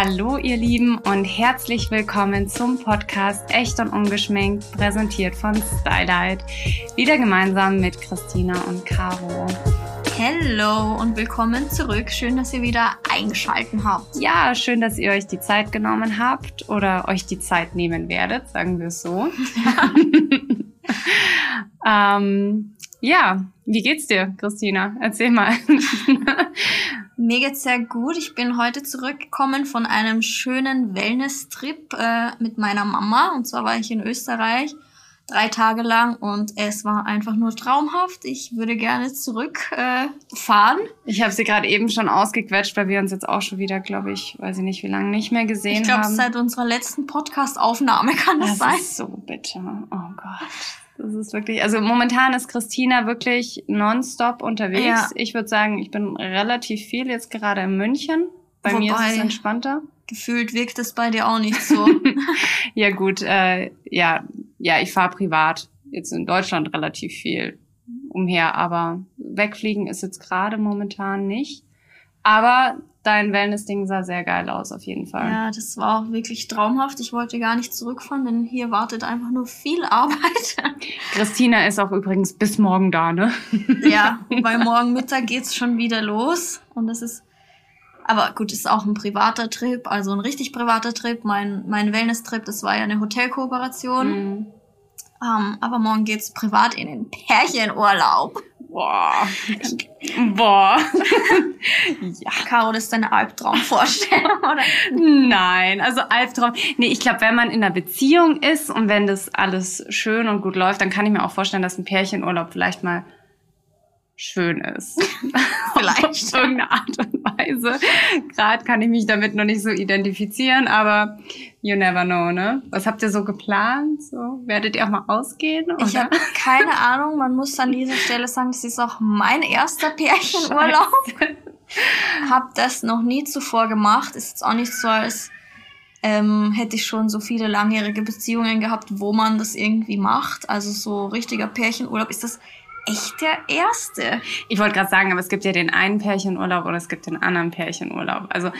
Hallo ihr Lieben und herzlich willkommen zum Podcast Echt und Ungeschminkt, präsentiert von Stylight. Wieder gemeinsam mit Christina und Caro. Hello und willkommen zurück. Schön, dass ihr wieder eingeschalten habt. Ja, schön, dass ihr euch die Zeit genommen habt oder euch die Zeit nehmen werdet, sagen wir es so. ähm, ja, wie geht's dir, Christina? Erzähl mal. Mir geht's sehr gut. Ich bin heute zurückgekommen von einem schönen Wellness-Trip äh, mit meiner Mama. Und zwar war ich in Österreich drei Tage lang und es war einfach nur traumhaft. Ich würde gerne zurückfahren. Äh, fahren. ich habe sie gerade eben schon ausgequetscht, weil wir uns jetzt auch schon wieder, glaube ich, weiß ich nicht, wie lange nicht mehr gesehen ich glaub, haben. Ich glaube, seit unserer letzten Podcast-Aufnahme kann das, das sein. Ist so bitter. Oh Gott. Das ist wirklich, also momentan ist Christina wirklich nonstop unterwegs. Ja. Ich würde sagen, ich bin relativ viel jetzt gerade in München. Bei Wobei, mir ist es entspannter. Gefühlt wirkt es bei dir auch nicht so. ja gut, äh, ja, ja, ich fahre privat jetzt in Deutschland relativ viel umher, aber wegfliegen ist jetzt gerade momentan nicht. Aber dein Wellness-Ding sah sehr geil aus, auf jeden Fall. Ja, das war auch wirklich traumhaft. Ich wollte gar nicht zurückfahren, denn hier wartet einfach nur viel Arbeit. Christina ist auch übrigens bis morgen da, ne? Ja, weil morgen Mittag geht's schon wieder los. Und das ist, aber gut, ist auch ein privater Trip, also ein richtig privater Trip. Mein, mein Wellness-Trip, das war ja eine Hotelkooperation. Mhm. Um, aber morgen geht's privat in den Pärchenurlaub. Boah. Boah. ja. Caro, das ist deine Albtraumvorstellung, oder? Nein, also Albtraum. Nee, ich glaube, wenn man in einer Beziehung ist und wenn das alles schön und gut läuft, dann kann ich mir auch vorstellen, dass ein Pärchenurlaub vielleicht mal schön ist. Vielleicht. Auf irgendeine Art und Weise. Gerade kann ich mich damit noch nicht so identifizieren, aber you never know, ne? Was habt ihr so geplant? So, werdet ihr auch mal ausgehen? Oder? Ich habe keine Ahnung. Man muss an dieser Stelle sagen, das ist auch mein erster Pärchenurlaub. hab das noch nie zuvor gemacht. Ist jetzt auch nicht so, als ähm, hätte ich schon so viele langjährige Beziehungen gehabt, wo man das irgendwie macht. Also so richtiger Pärchenurlaub ist das echt der erste. Ich wollte gerade sagen, aber es gibt ja den einen Pärchenurlaub oder es gibt den anderen Pärchenurlaub. Also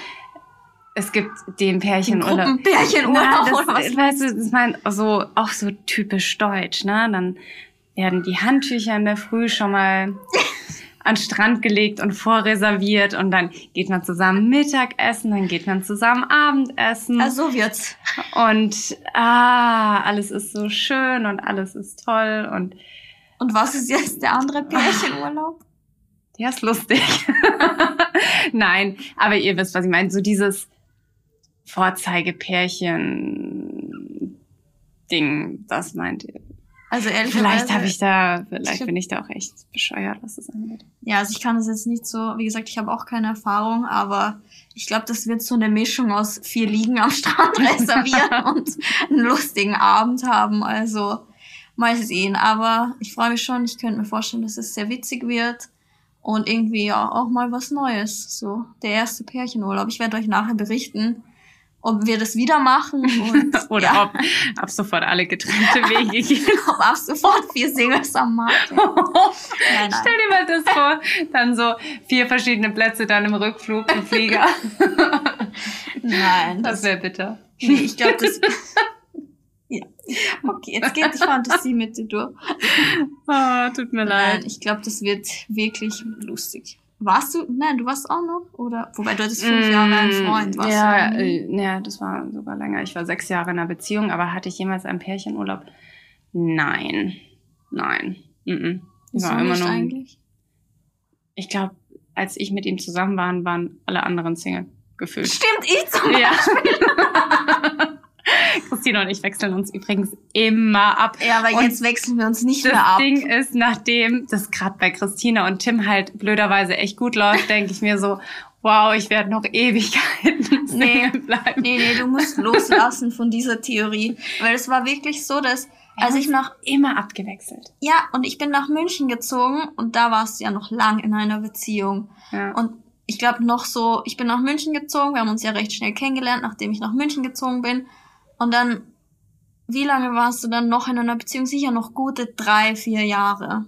es gibt den Pärchenurlaub. Pärchenurlaub das, oder was? Weißt du, das meint so auch so typisch deutsch, ne? Dann werden die Handtücher in der Früh schon mal an Strand gelegt und vorreserviert und dann geht man zusammen Mittagessen, dann geht man zusammen Abendessen. Ja, so wird's. Und ah, alles ist so schön und alles ist toll und und was ist jetzt der andere Pärchenurlaub? Der ist lustig. Nein, aber ihr wisst, was ich meine. So dieses Vorzeigepärchen-Ding, das meint ihr. Also ehrlich Vielleicht habe ich da, vielleicht bin ich da auch echt bescheuert, was das angeht. Ja, also ich kann das jetzt nicht so, wie gesagt, ich habe auch keine Erfahrung, aber ich glaube, das wird so eine Mischung aus vier Liegen am Strand reservieren und einen lustigen Abend haben. Also mal sehen. Aber ich freue mich schon. Ich könnte mir vorstellen, dass es sehr witzig wird. Und irgendwie ja auch mal was Neues. So, der erste Pärchenurlaub. Ich werde euch nachher berichten, ob wir das wieder machen. Und, Oder ja. ob ab sofort alle getrennte Wege gehen. ob ab sofort vier Singles am Markt. nein, nein. Stell dir mal das vor. Dann so vier verschiedene Plätze dann im Rückflug im Flieger. nein. Das, das wäre bitter. Nee, ich glaube, das... Ja. Okay, jetzt geht die Fantasie mit dir durch. Oh, tut mir leid. Nein, ich glaube, das wird wirklich lustig. Warst du? Nein, du warst auch noch? Oder? Wobei du hattest fünf mm, Jahre einen Freund. Warst ja, äh, ja, das war sogar länger. Ich war sechs Jahre in einer Beziehung, aber hatte ich jemals einen Pärchenurlaub? Nein. Nein. Mm -mm. Ich war immer nur. Eigentlich? Ich glaube, als ich mit ihm zusammen war, waren alle anderen Single gefühlt. Stimmt, ich zum Beispiel. Ja. Christina und ich wechseln uns übrigens immer ab. Ja, aber und jetzt wechseln wir uns nicht mehr ab. Das Ding ist, nachdem das gerade bei Christina und Tim halt blöderweise echt gut läuft, denke ich mir so, wow, ich werde noch Ewigkeiten nee, bleiben. Nee, nee, du musst loslassen von dieser Theorie. Weil es war wirklich so, dass als ich nach immer abgewechselt. Ja, und ich bin nach München gezogen und da warst du ja noch lang in einer Beziehung. Ja. Und ich glaube noch so, ich bin nach München gezogen, wir haben uns ja recht schnell kennengelernt, nachdem ich nach München gezogen bin. Und dann, wie lange warst du dann noch in einer Beziehung? Sicher noch gute drei, vier Jahre.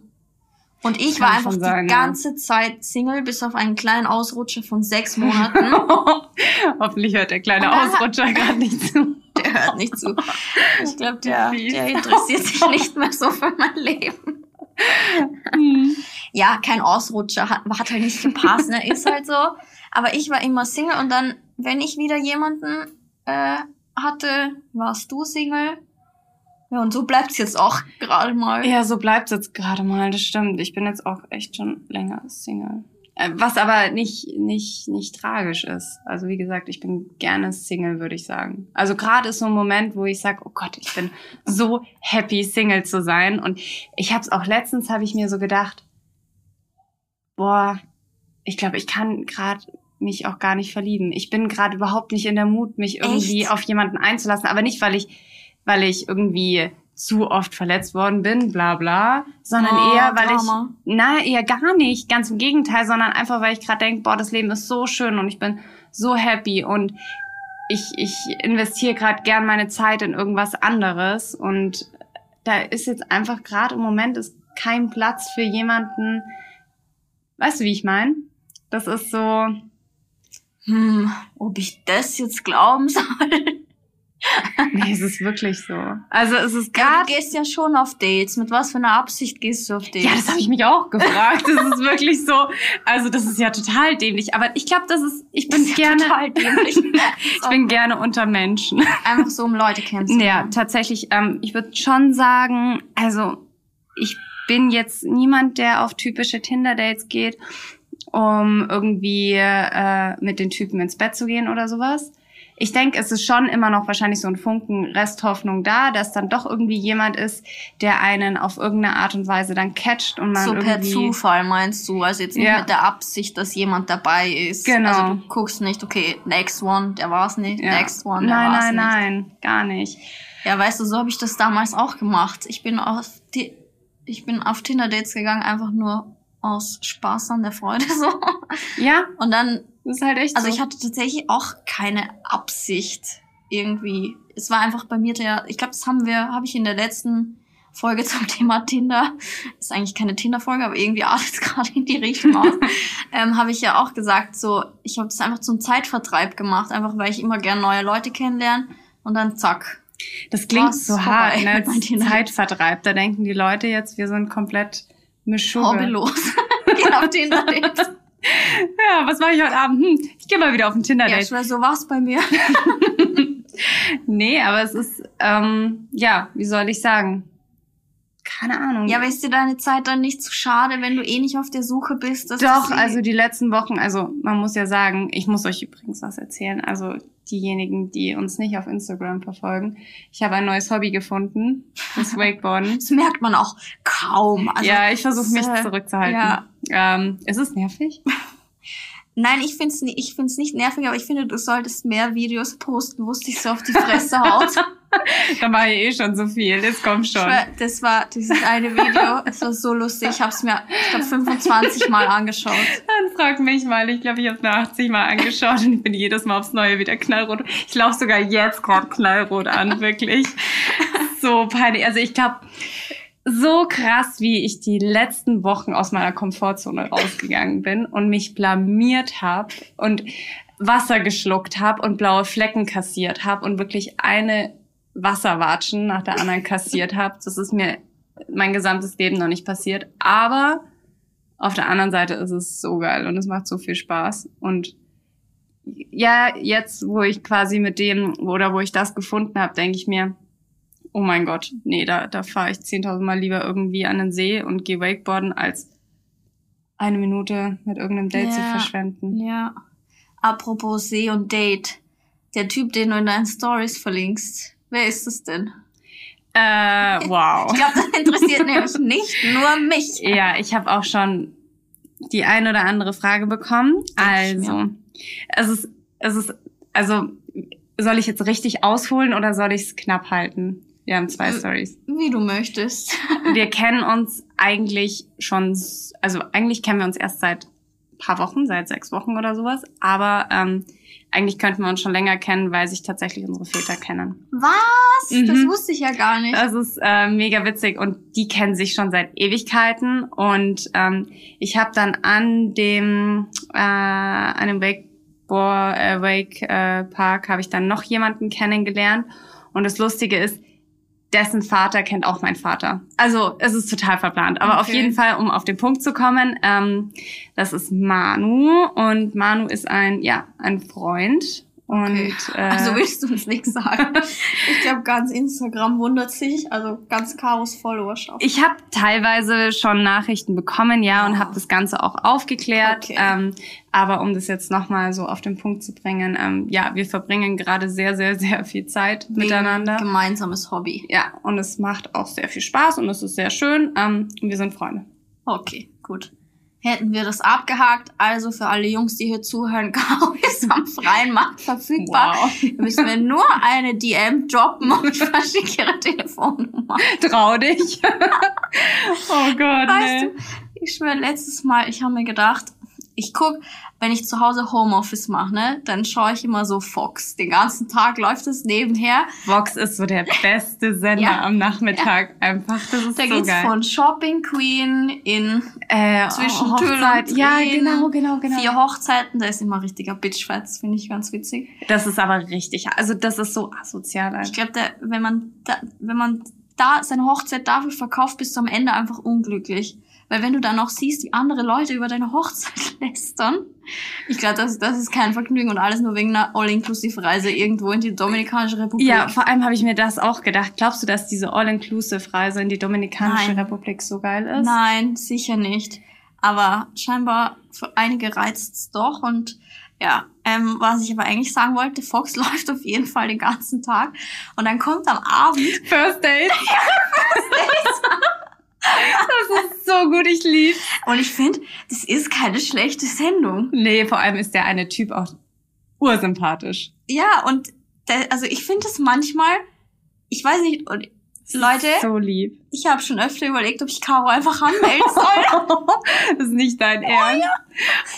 Und ich Kann war einfach sein, die ganze Zeit Single, bis auf einen kleinen Ausrutscher von sechs Monaten. Hoffentlich hört der kleine Ausrutscher gerade nicht zu. Der hört nicht zu. Ich glaube, der, der interessiert sich nicht mehr so für mein Leben. Hm. Ja, kein Ausrutscher, hat, hat halt nicht gepasst, ne? Ist halt so. Aber ich war immer Single und dann, wenn ich wieder jemanden äh, hatte, warst du Single. Ja, und so bleibt's jetzt auch gerade mal. Ja, so bleibt's jetzt gerade mal, das stimmt. Ich bin jetzt auch echt schon länger Single. Äh, was aber nicht, nicht, nicht tragisch ist. Also wie gesagt, ich bin gerne Single, würde ich sagen. Also gerade ist so ein Moment, wo ich sage, oh Gott, ich bin so happy, Single zu sein. Und ich habe es auch letztens, habe ich mir so gedacht, boah, ich glaube, ich kann gerade mich auch gar nicht verlieben. Ich bin gerade überhaupt nicht in der Mut, mich irgendwie Echt? auf jemanden einzulassen. Aber nicht, weil ich, weil ich irgendwie zu oft verletzt worden bin, bla bla, sondern oh, eher, weil Drama. ich, na, eher gar nicht, ganz im Gegenteil, sondern einfach, weil ich gerade denke, boah, das Leben ist so schön und ich bin so happy und ich, ich investiere gerade gern meine Zeit in irgendwas anderes und da ist jetzt einfach gerade im Moment ist kein Platz für jemanden, weißt du, wie ich meine? Das ist so, hm, ob ich das jetzt glauben soll. nee, es ist wirklich so. Also es ist gerade. Ja, du gehst ja schon auf Dates. Mit was für einer Absicht gehst du auf Dates? Ja, das habe ich mich auch gefragt. Das ist wirklich so. Also das ist ja total dämlich. Aber ich glaube, das ist. Ich bin gerne. Ja total dämlich. ich bin gerne unter Menschen. Einfach so, um Leute kennenzulernen. Ja, tatsächlich. Ähm, ich würde schon sagen, also ich bin jetzt niemand, der auf typische Tinder-Dates geht um irgendwie äh, mit den Typen ins Bett zu gehen oder sowas. Ich denke, es ist schon immer noch wahrscheinlich so ein Funken Resthoffnung da, dass dann doch irgendwie jemand ist, der einen auf irgendeine Art und Weise dann catcht und man so irgendwie... per Zufall meinst du, also jetzt nicht ja. mit der Absicht, dass jemand dabei ist. Genau. Also du guckst nicht, okay, next one, der war's nicht, ja. next one, der nein, war's nein, nicht. Nein, nein, gar nicht. Ja, weißt du, so habe ich das damals auch gemacht. Ich bin auf die, ich bin auf Tinder Dates gegangen, einfach nur aus Spaß an der Freude so. Ja. Und dann. Das ist halt echt. Also so. ich hatte tatsächlich auch keine Absicht irgendwie. Es war einfach bei mir der. Ich glaube, das haben wir, habe ich in der letzten Folge zum Thema Tinder. Ist eigentlich keine Tinder-Folge, aber irgendwie artet es gerade in die Richtung aus. ähm, habe ich ja auch gesagt, so, ich habe das einfach zum Zeitvertreib gemacht, einfach weil ich immer gern neue Leute kennenlerne und dann zack. Das klingt so hart, ne? Zeitvertreib. Da denken die Leute jetzt, wir sind komplett. Hobbylos. Geh auf Tinder-Date. ja, was mache ich heute Abend? Hm, ich gehe mal wieder auf ein Tinder-Date. Ja, so war's bei mir. nee, aber es ist, ähm, ja, wie soll ich sagen? Keine Ahnung. Ja, aber ist dir deine Zeit dann nicht zu schade, wenn du eh nicht auf der Suche bist? Doch, also die letzten Wochen, also man muss ja sagen, ich muss euch übrigens was erzählen. Also diejenigen, die uns nicht auf Instagram verfolgen. Ich habe ein neues Hobby gefunden, das Wakeboarden. das merkt man auch kaum. Also, ja, ich versuche mich äh, zurückzuhalten. Ja. Ähm, ist es nervig? Nein, ich finde es ich find's nicht nervig, aber ich finde, du solltest mehr Videos posten, wo es dich so auf die Fresse haut. da mache ich eh schon so viel, jetzt komm schon. Das war dieses eine Video, es war so lustig, ich habe es mir, ich glaube, 25 Mal angeschaut. Dann frag mich mal, ich glaube, ich habe es mir 80 Mal angeschaut und ich bin jedes Mal aufs Neue wieder knallrot. Ich laufe sogar jetzt gerade knallrot an, wirklich. So peinlich. Also ich glaube, so krass, wie ich die letzten Wochen aus meiner Komfortzone rausgegangen bin und mich blamiert habe und Wasser geschluckt habe und blaue Flecken kassiert habe und wirklich eine Wasserwatschen nach der anderen kassiert habe. Das ist mir mein gesamtes Leben noch nicht passiert. Aber auf der anderen Seite ist es so geil und es macht so viel Spaß. Und ja, jetzt, wo ich quasi mit dem oder wo ich das gefunden habe, denke ich mir, oh mein Gott, nee, da, da fahre ich 10.000 Mal lieber irgendwie an den See und gehe Wakeboarden, als eine Minute mit irgendeinem Date ja, zu verschwenden. Ja. Apropos See und Date. Der Typ, den du in deinen Stories verlinkst, wer ist es denn? Äh, wow. ich glaube, das interessiert nämlich nicht nur mich. Ja, ich habe auch schon die ein oder andere Frage bekommen. Also, es ist, es ist, also, soll ich jetzt richtig ausholen oder soll ich es knapp halten? Wir haben zwei Stories. Wie du möchtest. wir kennen uns eigentlich schon, also eigentlich kennen wir uns erst seit paar Wochen, seit sechs Wochen oder sowas. Aber ähm, eigentlich könnten wir uns schon länger kennen, weil sich tatsächlich unsere Väter kennen. Was? Mhm. Das wusste ich ja gar nicht. Das ist äh, mega witzig und die kennen sich schon seit Ewigkeiten. Und ähm, ich habe dann an dem äh, an dem Wake, Boah, äh, Wake äh, Park habe ich dann noch jemanden kennengelernt. Und das Lustige ist, dessen Vater kennt auch mein Vater. Also es ist total verplant. Aber okay. auf jeden Fall, um auf den Punkt zu kommen, ähm, das ist Manu und Manu ist ein, ja, ein Freund und, okay. äh, also willst du uns nichts sagen? ich glaube, ganz Instagram wundert sich, also ganz Chaos Followerschaft. Ich habe teilweise schon Nachrichten bekommen, ja, und habe das Ganze auch aufgeklärt. Okay. Ähm, aber um das jetzt nochmal so auf den Punkt zu bringen, ähm, ja, wir verbringen gerade sehr, sehr, sehr viel Zeit Wegen miteinander. Gemeinsames Hobby. Ja, und es macht auch sehr viel Spaß und es ist sehr schön. Ähm, und wir sind Freunde. Okay, gut hätten wir das abgehakt. Also für alle Jungs, die hier zuhören, Caro ist am freien Markt verfügbar. Wow. Müssen wir nur eine DM droppen und ich verschicke ihre Telefonnummer. Trau dich. oh Gott, weißt nee. du, ich schwöre, letztes Mal, ich habe mir gedacht, ich guck, wenn ich zu Hause Homeoffice mache, ne, dann schaue ich immer so Fox. Den ganzen Tag läuft es nebenher. Fox ist so der beste Sender ja. am Nachmittag. Ja. Einfach, das ist da so geht's geil. von Shopping Queen in äh, zwischen. Tüll und Ja, genau, genau, genau. Vier Hochzeiten, da ist immer richtiger Bitchfight. Das finde ich ganz witzig. Das ist aber richtig, also das ist so asozial. Alter. Ich glaube, wenn man da, wenn man da seine Hochzeit dafür verkauft, bist du am Ende einfach unglücklich. Weil wenn du dann noch siehst, wie andere Leute über deine Hochzeit lästern, ich glaube, das, das ist kein Vergnügen und alles nur wegen einer All-Inclusive-Reise irgendwo in die Dominikanische Republik. Ja, vor allem habe ich mir das auch gedacht. Glaubst du, dass diese All-Inclusive-Reise in die Dominikanische Nein. Republik so geil ist? Nein, sicher nicht. Aber scheinbar für einige reizt doch und ja, ähm, was ich aber eigentlich sagen wollte, Fox läuft auf jeden Fall den ganzen Tag und dann kommt am Abend First Date. First Date. Das ist so gut, ich lieb's. Und ich finde, das ist keine schlechte Sendung. Nee, vor allem ist der eine Typ auch ursympathisch. Ja, und der, also ich finde es manchmal, ich weiß nicht, und Leute, so lieb. ich habe schon öfter überlegt, ob ich Caro einfach anmelden soll. das ist nicht dein Ernst.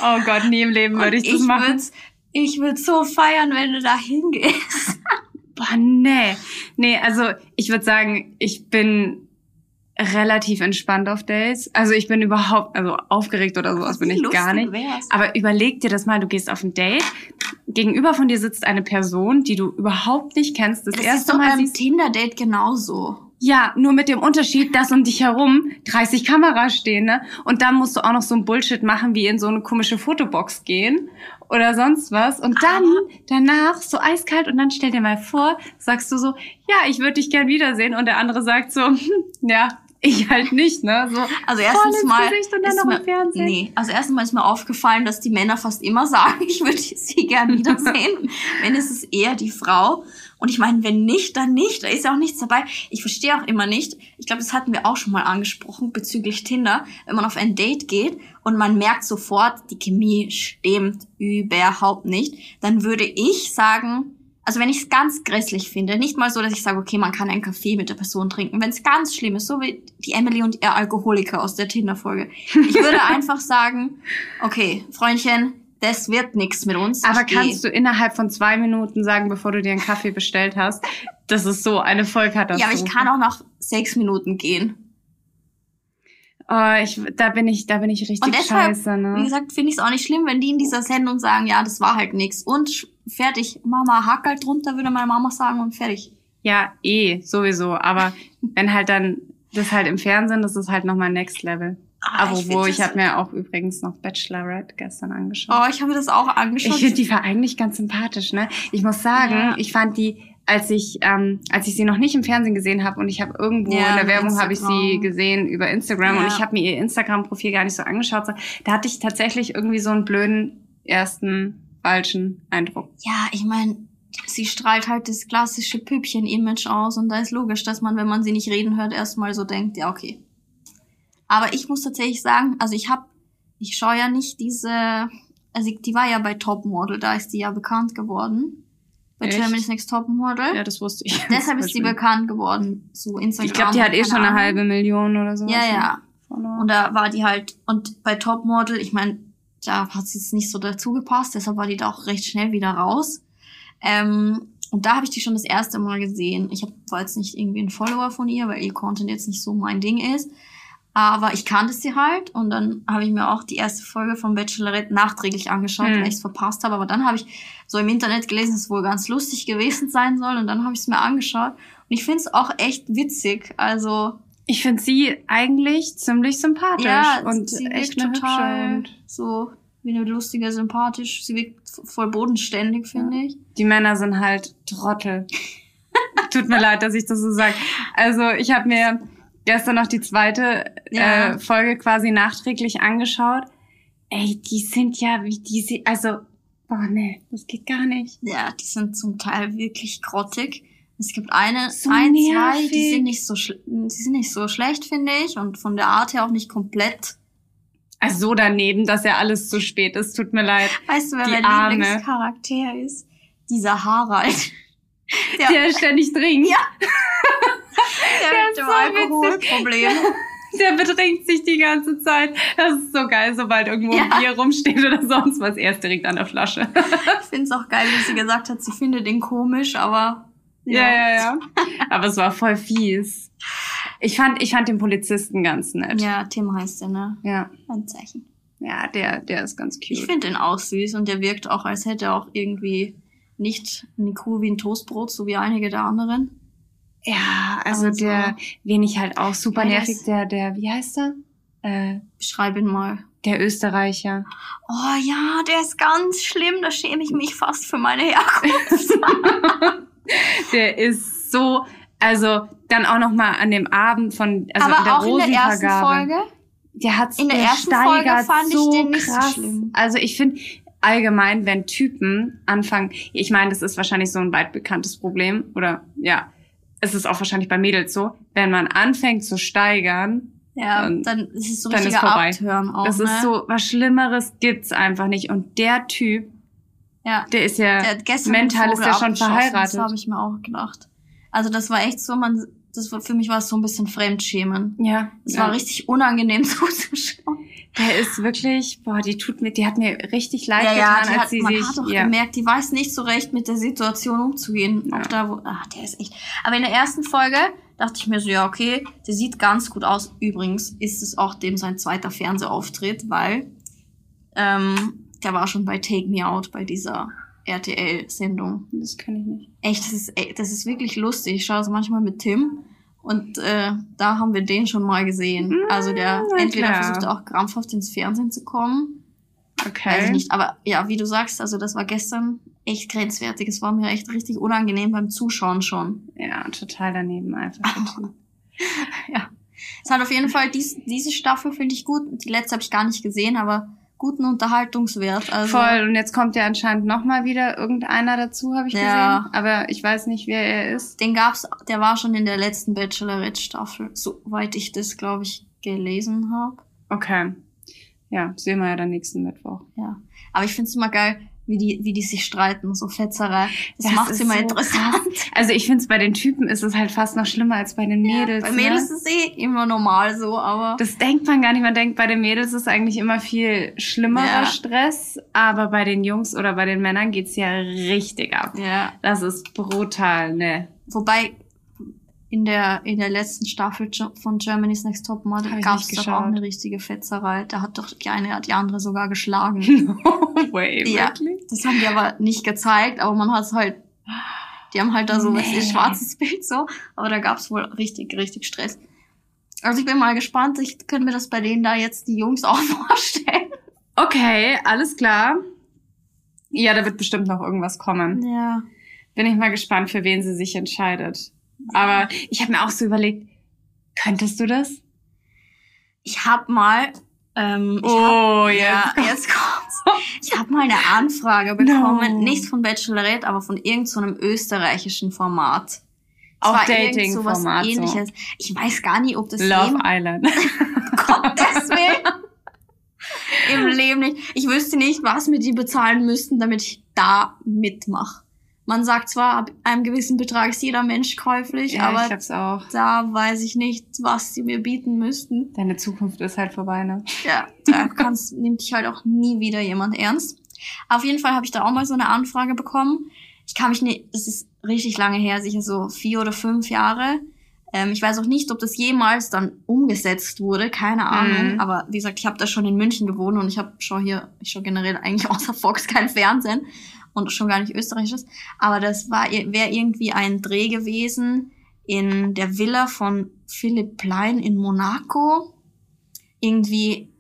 Oh, ja. oh Gott, nie im Leben würde ich das ich machen. Würd's, ich würde so feiern, wenn du da hingehst. Boah, nee. Nee, also ich würde sagen, ich bin relativ entspannt auf Dates. Also ich bin überhaupt, also aufgeregt oder sowas bin ich gar nicht. Wär's. Aber überleg dir das mal, du gehst auf ein Date, gegenüber von dir sitzt eine Person, die du überhaupt nicht kennst. Das, das erste ist doch Mal beim Tinder-Date genauso. Ja, nur mit dem Unterschied, dass um dich herum 30 Kameras stehen, ne? Und dann musst du auch noch so ein Bullshit machen, wie in so eine komische Fotobox gehen oder sonst was. Und dann danach so eiskalt und dann stell dir mal vor, sagst du so, ja, ich würde dich gern wiedersehen. Und der andere sagt so, ja, ich halt nicht, ne? So also erstens mal ist mir, nee, also erstens mal ist mir aufgefallen, dass die Männer fast immer sagen, ich würde sie gern wiedersehen. wenn es ist eher die Frau. Und ich meine, wenn nicht, dann nicht. Da ist ja auch nichts dabei. Ich verstehe auch immer nicht. Ich glaube, das hatten wir auch schon mal angesprochen bezüglich Tinder. Wenn man auf ein Date geht und man merkt sofort, die Chemie stimmt überhaupt nicht, dann würde ich sagen, also wenn ich es ganz grässlich finde, nicht mal so, dass ich sage, okay, man kann einen Kaffee mit der Person trinken. Wenn es ganz schlimm ist, so wie die Emily und ihr Alkoholiker aus der Tinder-Folge. Ich würde einfach sagen, okay, Freundchen, das wird nichts mit uns. Aber kannst geh. du innerhalb von zwei Minuten sagen, bevor du dir einen Kaffee bestellt hast, das ist so eine Vollkatastrophe. Ja, aber ich kann auch nach sechs Minuten gehen. Oh, ich, da bin ich, da bin ich richtig und deshalb, scheiße, ne? Wie gesagt, finde ich es auch nicht schlimm, wenn die in dieser Sendung sagen, ja, das war halt nix. Und fertig. Mama, hack halt drunter, würde meine Mama sagen, und fertig. Ja, eh, sowieso. Aber wenn halt dann das halt im Fernsehen, das ist halt nochmal Next Level. Ah, Aber wo ich, ich habe mir auch übrigens noch Bachelorette gestern angeschaut. Oh, ich habe mir das auch angeschaut. Ich finde die war eigentlich ganz sympathisch, ne? Ich muss sagen, ja. ich fand die als ich ähm, als ich sie noch nicht im Fernsehen gesehen habe und ich habe irgendwo ja, in der Werbung habe ich sie gesehen über Instagram ja. und ich habe mir ihr Instagram Profil gar nicht so angeschaut, da hatte ich tatsächlich irgendwie so einen blöden ersten falschen Eindruck. Ja, ich meine, sie strahlt halt das klassische Püppchen-Image aus und da ist logisch, dass man, wenn man sie nicht reden hört, erstmal so denkt, ja, okay. Aber ich muss tatsächlich sagen, also ich habe, ich schaue ja nicht diese, also die war ja bei Topmodel, da ist die ja bekannt geworden. Bei Echt? Germany's Next Topmodel. Ja, das wusste ich. Deshalb ist sie bekannt geworden, so Instagram. Ich glaube, die hat eh schon eine halbe Million oder so. Ja, ja. Und da war die halt, und bei Topmodel, ich meine, da hat sie jetzt nicht so dazu gepasst, deshalb war die da auch recht schnell wieder raus. Ähm, und da habe ich die schon das erste Mal gesehen. Ich hab, war jetzt nicht irgendwie ein Follower von ihr, weil ihr Content jetzt nicht so mein Ding ist. Aber ich kannte sie halt und dann habe ich mir auch die erste Folge von Bachelorette nachträglich angeschaut, mhm. weil ich es verpasst habe. Aber dann habe ich so im Internet gelesen, dass es wohl ganz lustig gewesen sein soll und dann habe ich es mir angeschaut. Und ich finde es auch echt witzig. Also ich finde sie eigentlich ziemlich sympathisch ja, und sie echt total und so wie eine lustige, sympathisch. Sie wirkt voll bodenständig, finde ja. ich. Die Männer sind halt Trottel. Tut mir leid, dass ich das so sage. Also ich habe mir gestern noch die zweite ja. äh, Folge quasi nachträglich angeschaut. Ey, die sind ja wie die, also, boah, nee, das geht gar nicht. Ja, die sind zum Teil wirklich grottig. Es gibt eine, so ein, nervig. zwei, die sind nicht so, die sind nicht so schlecht, finde ich, und von der Art her auch nicht komplett. Also so daneben, dass ja alles zu spät ist. Tut mir leid. Weißt du, wer mein Arme. Lieblingscharakter ist? Dieser Harald. Der, der ständig trinkt. Ja. der, so Alkoholproblem. Der betrinkt sich die ganze Zeit. Das ist so geil, sobald irgendwo ja. ein Bier rumsteht oder sonst was. Er ist direkt an der Flasche. ich finde es auch geil, wie sie gesagt hat, sie findet den komisch, aber ja, ja, ja. ja. Aber es war voll fies. Ich fand, ich fand den Polizisten ganz nett. Ja, Tim heißt der, ne? Ja. Ein Zeichen. Ja, der, der ist ganz cute. Ich finde den auch süß und der wirkt auch, als hätte er auch irgendwie nicht eine Kuh wie ein Toastbrot, so wie einige der anderen. Ja, also, also der, wen ich halt auch super nervig, der, der, wie heißt er? Äh, Beschreib ihn mal. Der Österreicher. Oh ja, der ist ganz schlimm, da schäme ich mich fast für meine Herkunft. der ist so, also dann auch noch mal an dem Abend von, also Aber in der auch in der ersten Folge. Der hat's in der, der ersten Folge fand so ich den nicht krass. so schlimm. Also ich finde allgemein, wenn Typen anfangen, ich meine, das ist wahrscheinlich so ein weit bekanntes Problem oder ja, es ist auch wahrscheinlich bei Mädels so, wenn man anfängt zu steigern, ja, dann, dann ist es so richtig Abtören auch. Das ne? ist so, was Schlimmeres gibt's einfach nicht. Und der Typ, ja. Der ist ja der mental ist ja schon verheiratet. Das habe ich mir auch gedacht. Also das war echt so, man, das war für mich war es so ein bisschen Fremdschämen. Ja. Es ja. war richtig unangenehm zuzuschauen. Der ist wirklich, boah, die tut mir, die hat mir richtig leid ja, getan, ja, als hat, sie man sich. Hat auch ja. gemerkt, die weiß nicht so recht mit der Situation umzugehen. Ja. Auch da, wo, ach, der ist echt. Aber in der ersten Folge dachte ich mir so, ja, okay, der sieht ganz gut aus. Übrigens ist es auch dem sein zweiter Fernsehauftritt, weil ähm, der war schon bei Take Me Out, bei dieser RTL-Sendung. Das kann ich nicht. Echt, das ist, das ist wirklich lustig. Ich schaue es manchmal mit Tim und äh, da haben wir den schon mal gesehen. Mm, also der entweder klar. versucht auch krampfhaft ins Fernsehen zu kommen. Okay. Weiß ich nicht. Aber ja, wie du sagst, also das war gestern echt grenzwertig. Es war mir echt richtig unangenehm beim Zuschauen schon. Ja, total daneben einfach. ja. Es hat auf jeden Fall dies, diese Staffel finde ich gut. Die letzte habe ich gar nicht gesehen, aber guten Unterhaltungswert. Also Voll. Und jetzt kommt ja anscheinend noch mal wieder irgendeiner dazu, habe ich ja. gesehen. Aber ich weiß nicht, wer er ist. Den gab's, der war schon in der letzten Bachelorette-Staffel, soweit ich das, glaube ich, gelesen habe. Okay. Ja, sehen wir ja dann nächsten Mittwoch. Ja. Aber ich find's immer geil, wie die, wie die sich streiten, so Fetzerei. Das, das macht sie immer so interessant. Krass. Also ich finde es bei den Typen ist es halt fast noch schlimmer als bei den Mädels. Ja, bei Mädels ne? ist es eh immer normal so, aber. Das denkt man gar nicht. Man denkt, bei den Mädels ist eigentlich immer viel schlimmerer ja. Stress, aber bei den Jungs oder bei den Männern geht's ja richtig ab. Ja. Das ist brutal, ne? Wobei, in der, in der letzten Staffel von Germany's Next Top Model gab es doch auch eine richtige Fetzerei. Da hat doch die eine die andere sogar geschlagen. No way, ja, wirklich? Das haben die aber nicht gezeigt, aber man hat es halt, die haben halt da so nee. ein schwarzes Bild so, aber da gab es wohl richtig, richtig Stress. Also ich bin mal gespannt, ich könnte mir das bei denen da jetzt die Jungs auch vorstellen. Okay, alles klar. Ja, da wird bestimmt noch irgendwas kommen. Ja. Bin ich mal gespannt, für wen sie sich entscheidet. Aber ich habe mir auch so überlegt, könntest du das? Ich habe mal. Ähm, oh hab, ja, jetzt kommt's. Ich habe mal eine Anfrage bekommen, no. nicht von Bachelorette, aber von irgendeinem so österreichischen Format. Auch Dating-Format. ähnliches. So. Ich weiß gar nicht, ob das Love Leben Island. Gottes Willen. Im Leben nicht. Ich wüsste nicht, was mir die bezahlen müssten, damit ich da mitmache. Man sagt zwar, ab einem gewissen Betrag ist jeder Mensch käuflich, ja, aber da weiß ich nicht, was sie mir bieten müssten. Deine Zukunft ist halt vorbei, ne? Ja, da kannst, nimmt dich halt auch nie wieder jemand ernst. Auf jeden Fall habe ich da auch mal so eine Anfrage bekommen. Ich kann mich nicht, das ist richtig lange her, sicher so vier oder fünf Jahre. Ähm, ich weiß auch nicht, ob das jemals dann umgesetzt wurde, keine Ahnung. Mhm. Aber wie gesagt, ich habe da schon in München gewohnt und ich habe schon hier, ich schaue generell eigentlich außer Fox kein Fernsehen und schon gar nicht österreichisches. Aber das war wäre irgendwie ein Dreh gewesen in der Villa von Philipp Plein in Monaco. Irgendwie,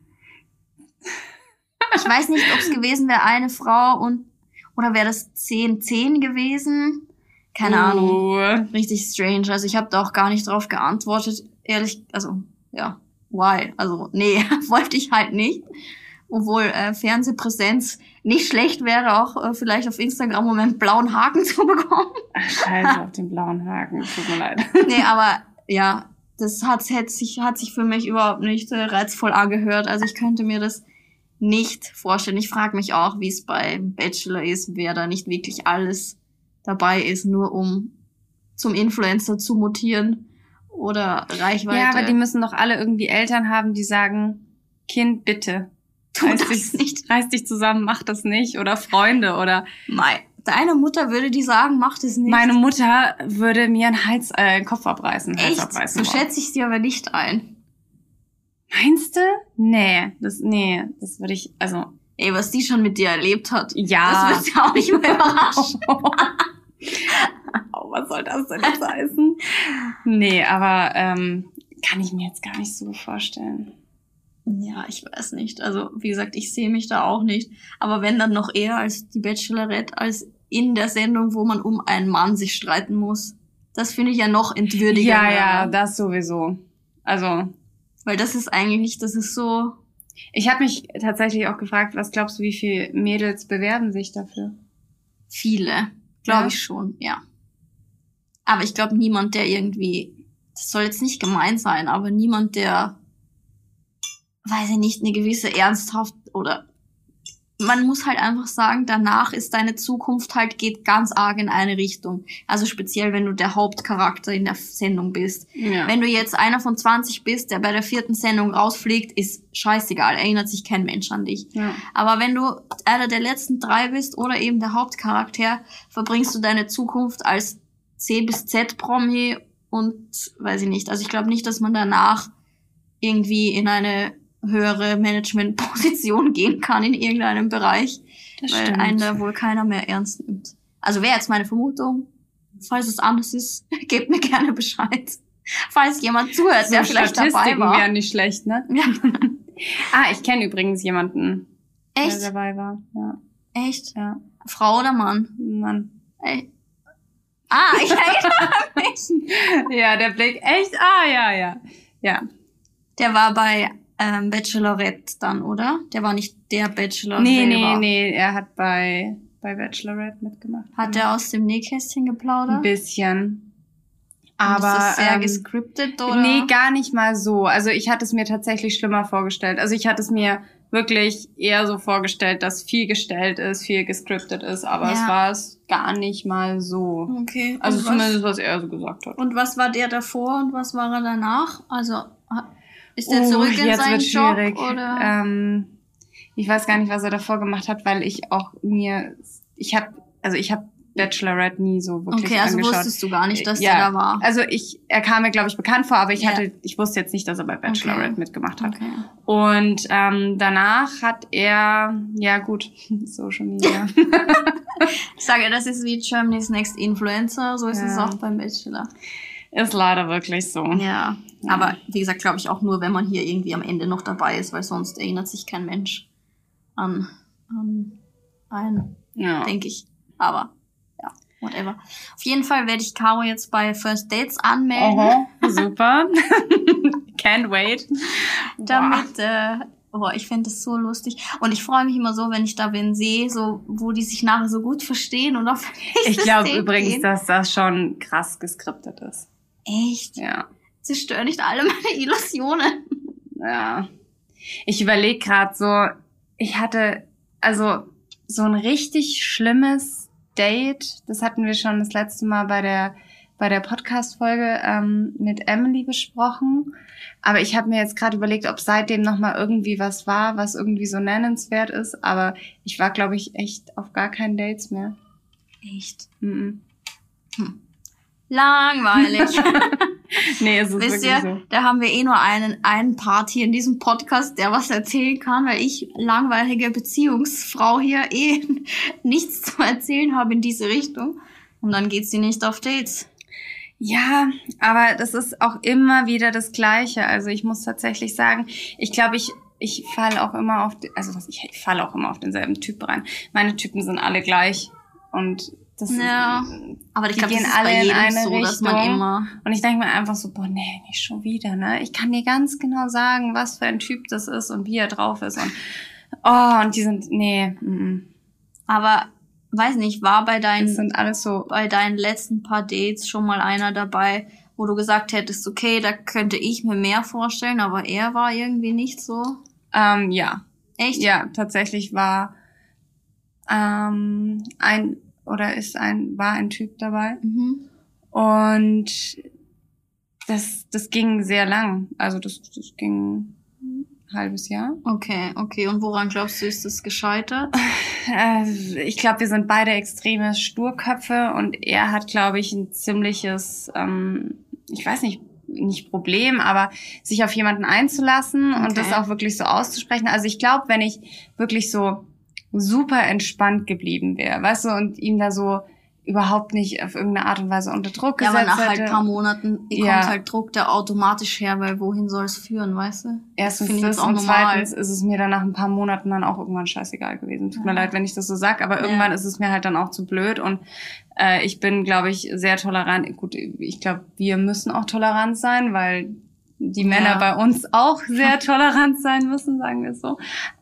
ich weiß nicht, ob es gewesen wäre, eine Frau und oder wäre das 10-10 gewesen? Keine uh. Ahnung. Richtig strange. Also ich habe da auch gar nicht drauf geantwortet. Ehrlich, also ja, why? Also nee, wollte ich halt nicht. Obwohl äh, Fernsehpräsenz nicht schlecht wäre, auch äh, vielleicht auf Instagram um einen blauen Haken zu bekommen. Ach, scheiße auf den blauen Haken, tut mir leid. nee, aber ja, das hat, hat, sich, hat sich für mich überhaupt nicht äh, reizvoll angehört. Also ich könnte mir das nicht vorstellen. Ich frage mich auch, wie es bei Bachelor ist, wer da nicht wirklich alles dabei ist, nur um zum Influencer zu mutieren oder Reichweite. Ja, aber die müssen doch alle irgendwie Eltern haben, die sagen, Kind, bitte. Tu reiß das dich, nicht. Reiß dich zusammen, mach das nicht. Oder Freunde oder. Mei. Deine Mutter würde die sagen, mach das nicht. Meine Mutter würde mir einen Hals, äh, Kopf abreißen. Echt? Hals abreißen. So schätze ich sie aber nicht ein. Meinst du? Nee, das, nee, das würde ich, also. Ey, was die schon mit dir erlebt hat. Ja. Das wird ja auch nicht mehr überraschen. oh, was soll das denn jetzt heißen? Nee, aber ähm, kann ich mir jetzt gar nicht so vorstellen. Ja, ich weiß nicht. Also, wie gesagt, ich sehe mich da auch nicht. Aber wenn dann noch eher als die Bachelorette, als in der Sendung, wo man um einen Mann sich streiten muss. Das finde ich ja noch entwürdigender. Ja, ja, das sowieso. Also. Weil das ist eigentlich, das ist so. Ich habe mich tatsächlich auch gefragt, was glaubst du, wie viele Mädels bewerben sich dafür? Viele. Glaube ja. ich schon, ja. Aber ich glaube, niemand, der irgendwie, das soll jetzt nicht gemein sein, aber niemand, der, weiß ich nicht, eine gewisse Ernsthaft oder man muss halt einfach sagen, danach ist deine Zukunft halt geht ganz arg in eine Richtung. Also speziell, wenn du der Hauptcharakter in der Sendung bist. Ja. Wenn du jetzt einer von 20 bist, der bei der vierten Sendung rausfliegt, ist scheißegal, erinnert sich kein Mensch an dich. Ja. Aber wenn du einer der letzten drei bist oder eben der Hauptcharakter, verbringst du deine Zukunft als C bis Z Promi und weiß ich nicht. Also ich glaube nicht, dass man danach irgendwie in eine höhere Managementposition gehen kann in irgendeinem Bereich, das weil stimmt. einen da wohl keiner mehr ernst nimmt. Also wäre jetzt meine Vermutung. Falls es anders ist, gebt mir gerne Bescheid. Falls jemand zuhört, so der vielleicht dabei war. wären nicht schlecht, ne? Ja. ah, ich kenne übrigens jemanden, Echt? der dabei war. Ja. Echt? Ja. Frau oder Mann? Mann. Ey. Ah, ich erinnere mich. ja, der Blick. Echt? Ah, ja, ja. Ja. Der war bei ähm, Bachelorette dann, oder? Der war nicht der Bachelor Nee, selber. nee, nee, er hat bei, bei Bachelorette mitgemacht. Hat er aus dem Nähkästchen geplaudert? Ein bisschen. Aber ist das sehr ähm, gescriptet oder? Nee, gar nicht mal so. Also ich hatte es mir tatsächlich schlimmer vorgestellt. Also ich hatte es mir wirklich eher so vorgestellt, dass viel gestellt ist, viel gescriptet ist, aber ja. es war es gar nicht mal so. Okay. Also und zumindest was, was er so gesagt hat. Und was war der davor und was war er danach? Also ist der zurück uh, in jetzt seinen wird schwierig. Job, oder? Ähm, ich weiß gar nicht, was er davor gemacht hat, weil ich auch mir, ich habe, also ich habe Bachelorette nie so wirklich Okay, also angeschaut. wusstest du gar nicht, dass ja, der da war. Also ich, er kam mir, glaube ich, bekannt vor, aber ich yeah. hatte, ich wusste jetzt nicht, dass er bei Bachelorette okay. mitgemacht hat. Okay. Und ähm, danach hat er, ja gut, Social Media. ich sage, das ist wie Germany's Next Influencer, so ist ja. es auch beim Bachelor. Ist leider wirklich so. Ja, ja. aber wie gesagt, glaube ich auch nur, wenn man hier irgendwie am Ende noch dabei ist, weil sonst erinnert sich kein Mensch an, an einen, ja. denke ich. Aber ja, whatever. Auf jeden Fall werde ich Caro jetzt bei First Dates anmelden. Aha, super. Can't wait. Damit, äh, boah, ich finde das so lustig. Und ich freue mich immer so, wenn ich da bin, sehe, so, wo die sich nachher so gut verstehen und auf Ich glaube übrigens, gehen. dass das schon krass geskriptet ist. Echt? Ja. Zerstör nicht alle meine Illusionen. Ja. Ich überlege gerade so, ich hatte also so ein richtig schlimmes Date, das hatten wir schon das letzte Mal bei der bei der Podcast-Folge ähm, mit Emily besprochen. Aber ich habe mir jetzt gerade überlegt, ob seitdem noch mal irgendwie was war, was irgendwie so nennenswert ist. Aber ich war, glaube ich, echt auf gar keinen Dates mehr. Echt? Mm -mm. Hm. Langweilig. nee, ist es Wisst ihr, so. da haben wir eh nur einen, einen Part hier in diesem Podcast, der was erzählen kann, weil ich, langweilige Beziehungsfrau hier, eh nichts zu erzählen habe in diese Richtung. Und dann geht sie nicht auf Dates. Ja, aber das ist auch immer wieder das Gleiche. Also ich muss tatsächlich sagen, ich glaube, ich ich falle auch immer auf, also ich falle auch immer auf denselben Typ rein. Meine Typen sind alle gleich und das ja, ist, aber ich glaube, gehen das alle in eine so, Richtung. und ich denke mir einfach so, boah, nee, nicht schon wieder, ne? Ich kann dir ganz genau sagen, was für ein Typ das ist und wie er drauf ist und oh, und die sind, nee. Mm. Aber weiß nicht, war bei deinen, das sind alles so bei deinen letzten paar Dates schon mal einer dabei, wo du gesagt hättest, okay, da könnte ich mir mehr vorstellen, aber er war irgendwie nicht so? Ähm, ja. Echt? Ja, tatsächlich war ähm, ein oder ist ein war ein Typ dabei mhm. und das das ging sehr lang, also das das ging halbes Jahr. Okay, okay. Und woran glaubst du, ist das gescheitert? Äh, ich glaube, wir sind beide extreme Sturköpfe und er hat, glaube ich, ein ziemliches, ähm, ich weiß nicht, nicht Problem, aber sich auf jemanden einzulassen okay. und das auch wirklich so auszusprechen. Also ich glaube, wenn ich wirklich so super entspannt geblieben wäre, weißt du, und ihm da so überhaupt nicht auf irgendeine Art und Weise unter Druck gesetzt Ja, aber nach halt ein paar Monaten ja. kommt halt Druck der automatisch her, weil wohin soll es führen, weißt du? Erstens das, das und zweitens ist es mir dann nach ein paar Monaten dann auch irgendwann scheißegal gewesen. Tut ja. mir leid, wenn ich das so sag, aber irgendwann ja. ist es mir halt dann auch zu blöd und äh, ich bin, glaube ich, sehr tolerant. Gut, ich glaube, wir müssen auch tolerant sein, weil die Männer bei uns auch sehr tolerant sein müssen, sagen wir es so.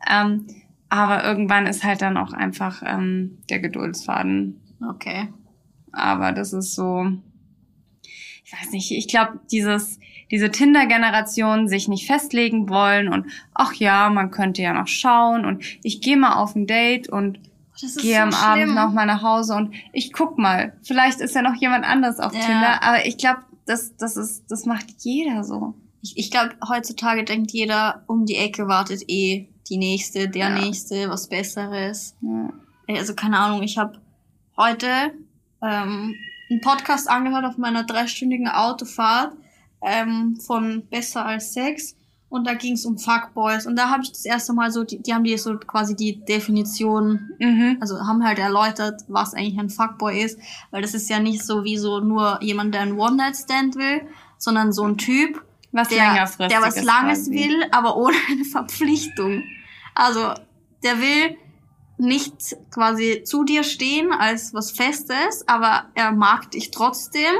Ähm, aber irgendwann ist halt dann auch einfach ähm, der Geduldsfaden Okay. Aber das ist so, ich weiß nicht, ich glaube, dieses, diese Tinder-Generation sich nicht festlegen wollen und ach ja, man könnte ja noch schauen und ich gehe mal auf ein Date und gehe so am schlimm. Abend noch mal nach Hause und ich guck mal, vielleicht ist ja noch jemand anders auf ja. Tinder, aber ich glaube, das, das ist, das macht jeder so. Ich, ich glaube, heutzutage denkt jeder, um die Ecke wartet eh die nächste, der ja. nächste, was Besseres. Ja. Also keine Ahnung, ich habe heute ähm, einen Podcast angehört auf meiner dreistündigen Autofahrt ähm, von Besser als Sex. Und da ging es um Fuckboys. Und da habe ich das erste Mal so, die, die haben die so quasi die Definition, mhm. also haben halt erläutert, was eigentlich ein Fuckboy ist. Weil das ist ja nicht so wie so nur jemand, der ein One-Night-Stand will, sondern so ein Typ, was der, der was Langes quasi. will, aber ohne eine Verpflichtung. Also, der will nicht quasi zu dir stehen als was Festes, aber er mag dich trotzdem,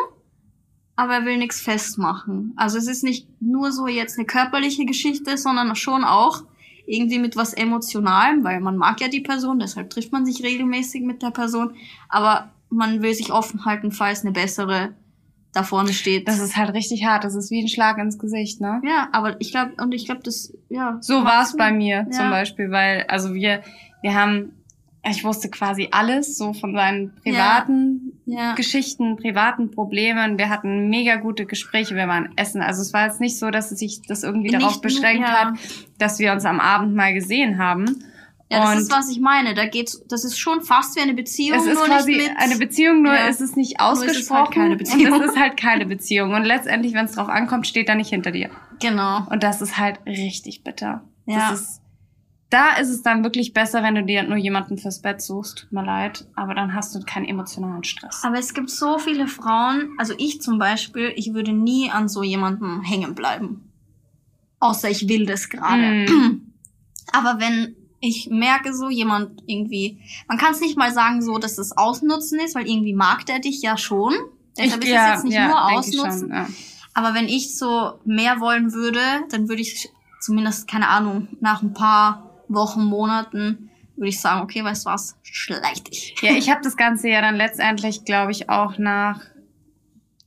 aber er will nichts festmachen. Also es ist nicht nur so jetzt eine körperliche Geschichte, sondern schon auch irgendwie mit was Emotionalem, weil man mag ja die Person, deshalb trifft man sich regelmäßig mit der Person, aber man will sich offen halten, falls eine bessere da vorne steht. Das ist halt richtig hart. Das ist wie ein Schlag ins Gesicht, ne? Ja, aber ich glaube, und ich glaube, das, ja. So war es bei mir ja. zum Beispiel, weil, also wir, wir haben, ich wusste quasi alles, so von seinen privaten ja. Ja. Geschichten, privaten Problemen. Wir hatten mega gute Gespräche, wir waren essen. Also es war jetzt nicht so, dass sich das irgendwie nicht darauf beschränkt ja. hat, dass wir uns am Abend mal gesehen haben. Ja, das und ist, was ich meine. Da geht's, das ist schon fast wie eine Beziehung. Es ist nur quasi nicht mit, eine Beziehung, nur ja. ist es nicht ausgesprochen. Ist es halt keine Beziehung. Und es ist halt keine Beziehung. Und letztendlich, wenn es drauf ankommt, steht er nicht hinter dir. Genau. Und das ist halt richtig bitter. Ja. Ist da ist es dann wirklich besser, wenn du dir nur jemanden fürs Bett suchst. Tut mir leid, aber dann hast du keinen emotionalen Stress. Aber es gibt so viele Frauen, also ich zum Beispiel, ich würde nie an so jemanden hängen bleiben. Außer ich will das gerade. Mm. Aber wenn ich merke so jemand irgendwie, man kann es nicht mal sagen so, dass es Ausnutzen ist, weil irgendwie mag der dich ja schon. Deshalb ich, ist ja, es jetzt nicht ja, nur Ausnutzen. Schon, ja. Aber wenn ich so mehr wollen würde, dann würde ich zumindest, keine Ahnung, nach ein paar Wochen, Monaten würde ich sagen, okay, weißt du was, schleich dich. Ja, ich habe das Ganze ja dann letztendlich, glaube ich, auch nach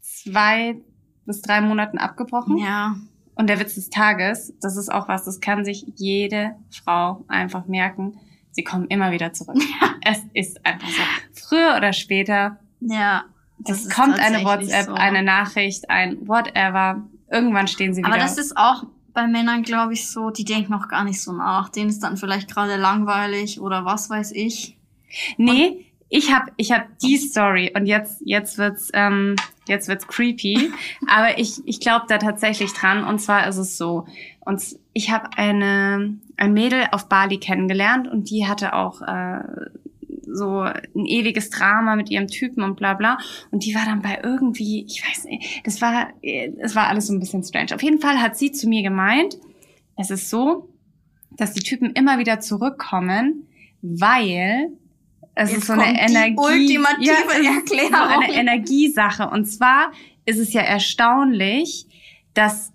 zwei bis drei Monaten abgebrochen. Ja. Und der Witz des Tages, das ist auch was, das kann sich jede Frau einfach merken. sie kommen immer wieder zurück. es ist einfach so. Früher oder später. Ja. Es kommt eine WhatsApp, so. eine Nachricht, ein whatever. Irgendwann stehen sie wieder. Aber das ist auch bei Männern, glaube ich, so, die denken auch gar nicht so nach. Denen ist dann vielleicht gerade langweilig oder was weiß ich. Nee, und ich habe ich hab die Story und jetzt jetzt wird's ähm, jetzt wird's creepy, aber ich ich glaube da tatsächlich dran und zwar ist es so und ich habe eine ein Mädel auf Bali kennengelernt und die hatte auch äh, so ein ewiges Drama mit ihrem Typen und bla bla. Und die war dann bei irgendwie, ich weiß nicht, das war, es war alles so ein bisschen strange. Auf jeden Fall hat sie zu mir gemeint, es ist so, dass die Typen immer wieder zurückkommen, weil es Jetzt ist so eine Energie, ultimative ja, Erklärung. Eine Energiesache. Und zwar ist es ja erstaunlich, dass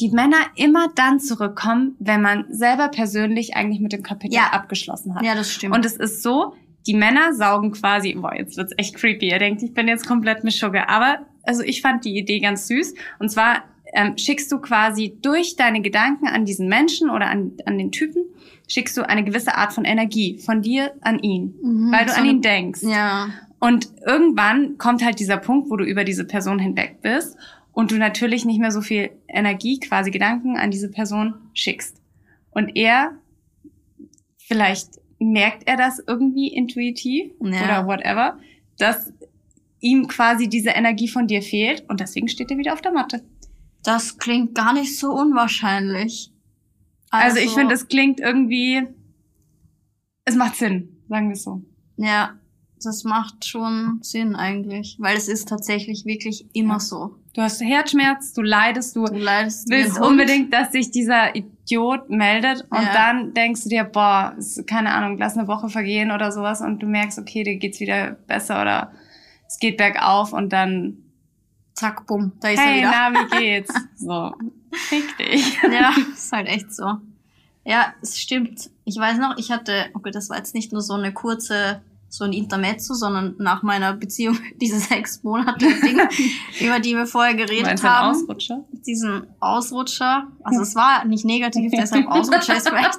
die Männer immer dann zurückkommen, wenn man selber persönlich eigentlich mit dem Kapitel ja. abgeschlossen hat. Ja, das stimmt. Und es ist so, die Männer saugen quasi, boah, jetzt wird's echt creepy. Ihr denkt, ich bin jetzt komplett mit Sugar. Aber, also ich fand die Idee ganz süß. Und zwar ähm, schickst du quasi durch deine Gedanken an diesen Menschen oder an, an den Typen, schickst du eine gewisse Art von Energie von dir an ihn, mhm, weil du so an ihn denkst. Ja. Und irgendwann kommt halt dieser Punkt, wo du über diese Person hinweg bist und du natürlich nicht mehr so viel Energie, quasi Gedanken an diese Person schickst. Und er vielleicht merkt er das irgendwie intuitiv ja. oder whatever, dass ihm quasi diese Energie von dir fehlt und deswegen steht er wieder auf der Matte. Das klingt gar nicht so unwahrscheinlich. Also, also ich finde, es klingt irgendwie, es macht Sinn, sagen wir es so. Ja, das macht schon Sinn eigentlich, weil es ist tatsächlich wirklich immer ja. so. Du hast Herzschmerz, du leidest, du, du leidest willst unbedingt, dass sich dieser Idiot meldet und ja. dann denkst du dir, boah, keine Ahnung, lass eine Woche vergehen oder sowas und du merkst, okay, dir geht's wieder besser oder es geht bergauf und dann zack, bumm, da ist hey, er wieder. na, wie geht's? so, dich. ja, ist halt echt so. Ja, es stimmt. Ich weiß noch, ich hatte, okay, das war jetzt nicht nur so eine kurze so ein Intermezzo, sondern nach meiner Beziehung diese sechs Monate Dinge, über die wir vorher geredet Meinst haben. Ausrutscher? Diesen Ausrutscher. Also es war nicht negativ, deshalb Ausrutscher ist recht.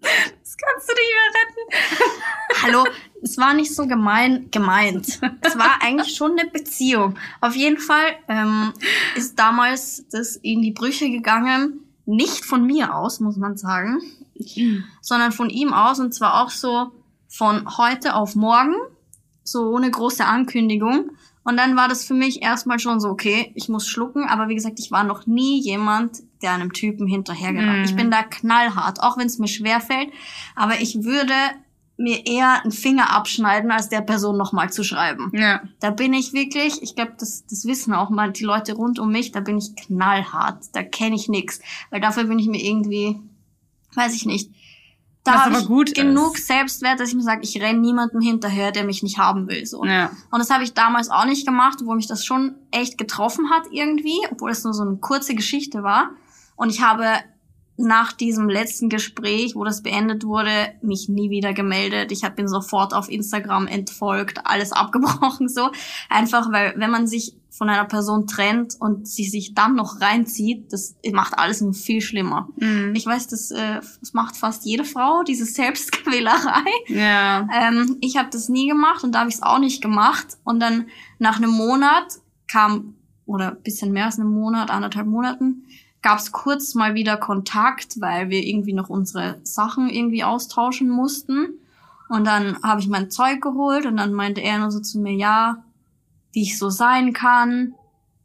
Das kannst du nicht mehr retten. Hallo, es war nicht so gemein gemeint. Es war eigentlich schon eine Beziehung. Auf jeden Fall ähm, ist damals das in die Brüche gegangen. Nicht von mir aus, muss man sagen, sondern von ihm aus. Und zwar auch so, von heute auf morgen, so ohne große Ankündigung. Und dann war das für mich erstmal schon so, okay, ich muss schlucken, aber wie gesagt, ich war noch nie jemand, der einem Typen hinterhergerannt. Mm. Ich bin da knallhart, auch wenn es mir schwer fällt, aber ich würde mir eher einen Finger abschneiden, als der Person nochmal zu schreiben. Ja. Da bin ich wirklich, ich glaube, das, das wissen auch mal die Leute rund um mich, da bin ich knallhart, da kenne ich nix, weil dafür bin ich mir irgendwie, weiß ich nicht, da habe ich gut genug ist. Selbstwert, dass ich mir sage, ich renne niemandem hinterher, der mich nicht haben will. So. Ja. Und das habe ich damals auch nicht gemacht, wo mich das schon echt getroffen hat irgendwie, obwohl es nur so eine kurze Geschichte war. Und ich habe nach diesem letzten Gespräch, wo das beendet wurde, mich nie wieder gemeldet. Ich bin sofort auf Instagram entfolgt, alles abgebrochen so. Einfach weil, wenn man sich von einer Person trennt und sie sich dann noch reinzieht, das macht alles nur viel schlimmer. Mhm. Ich weiß, das, äh, das macht fast jede Frau, diese Selbstquälerei. Ja. Ähm, ich habe das nie gemacht und da habe ich es auch nicht gemacht. Und dann nach einem Monat kam, oder bisschen mehr als einem Monat, anderthalb Monaten, gab es kurz mal wieder Kontakt, weil wir irgendwie noch unsere Sachen irgendwie austauschen mussten. Und dann habe ich mein Zeug geholt und dann meinte er nur so zu mir, ja, wie ich so sein kann.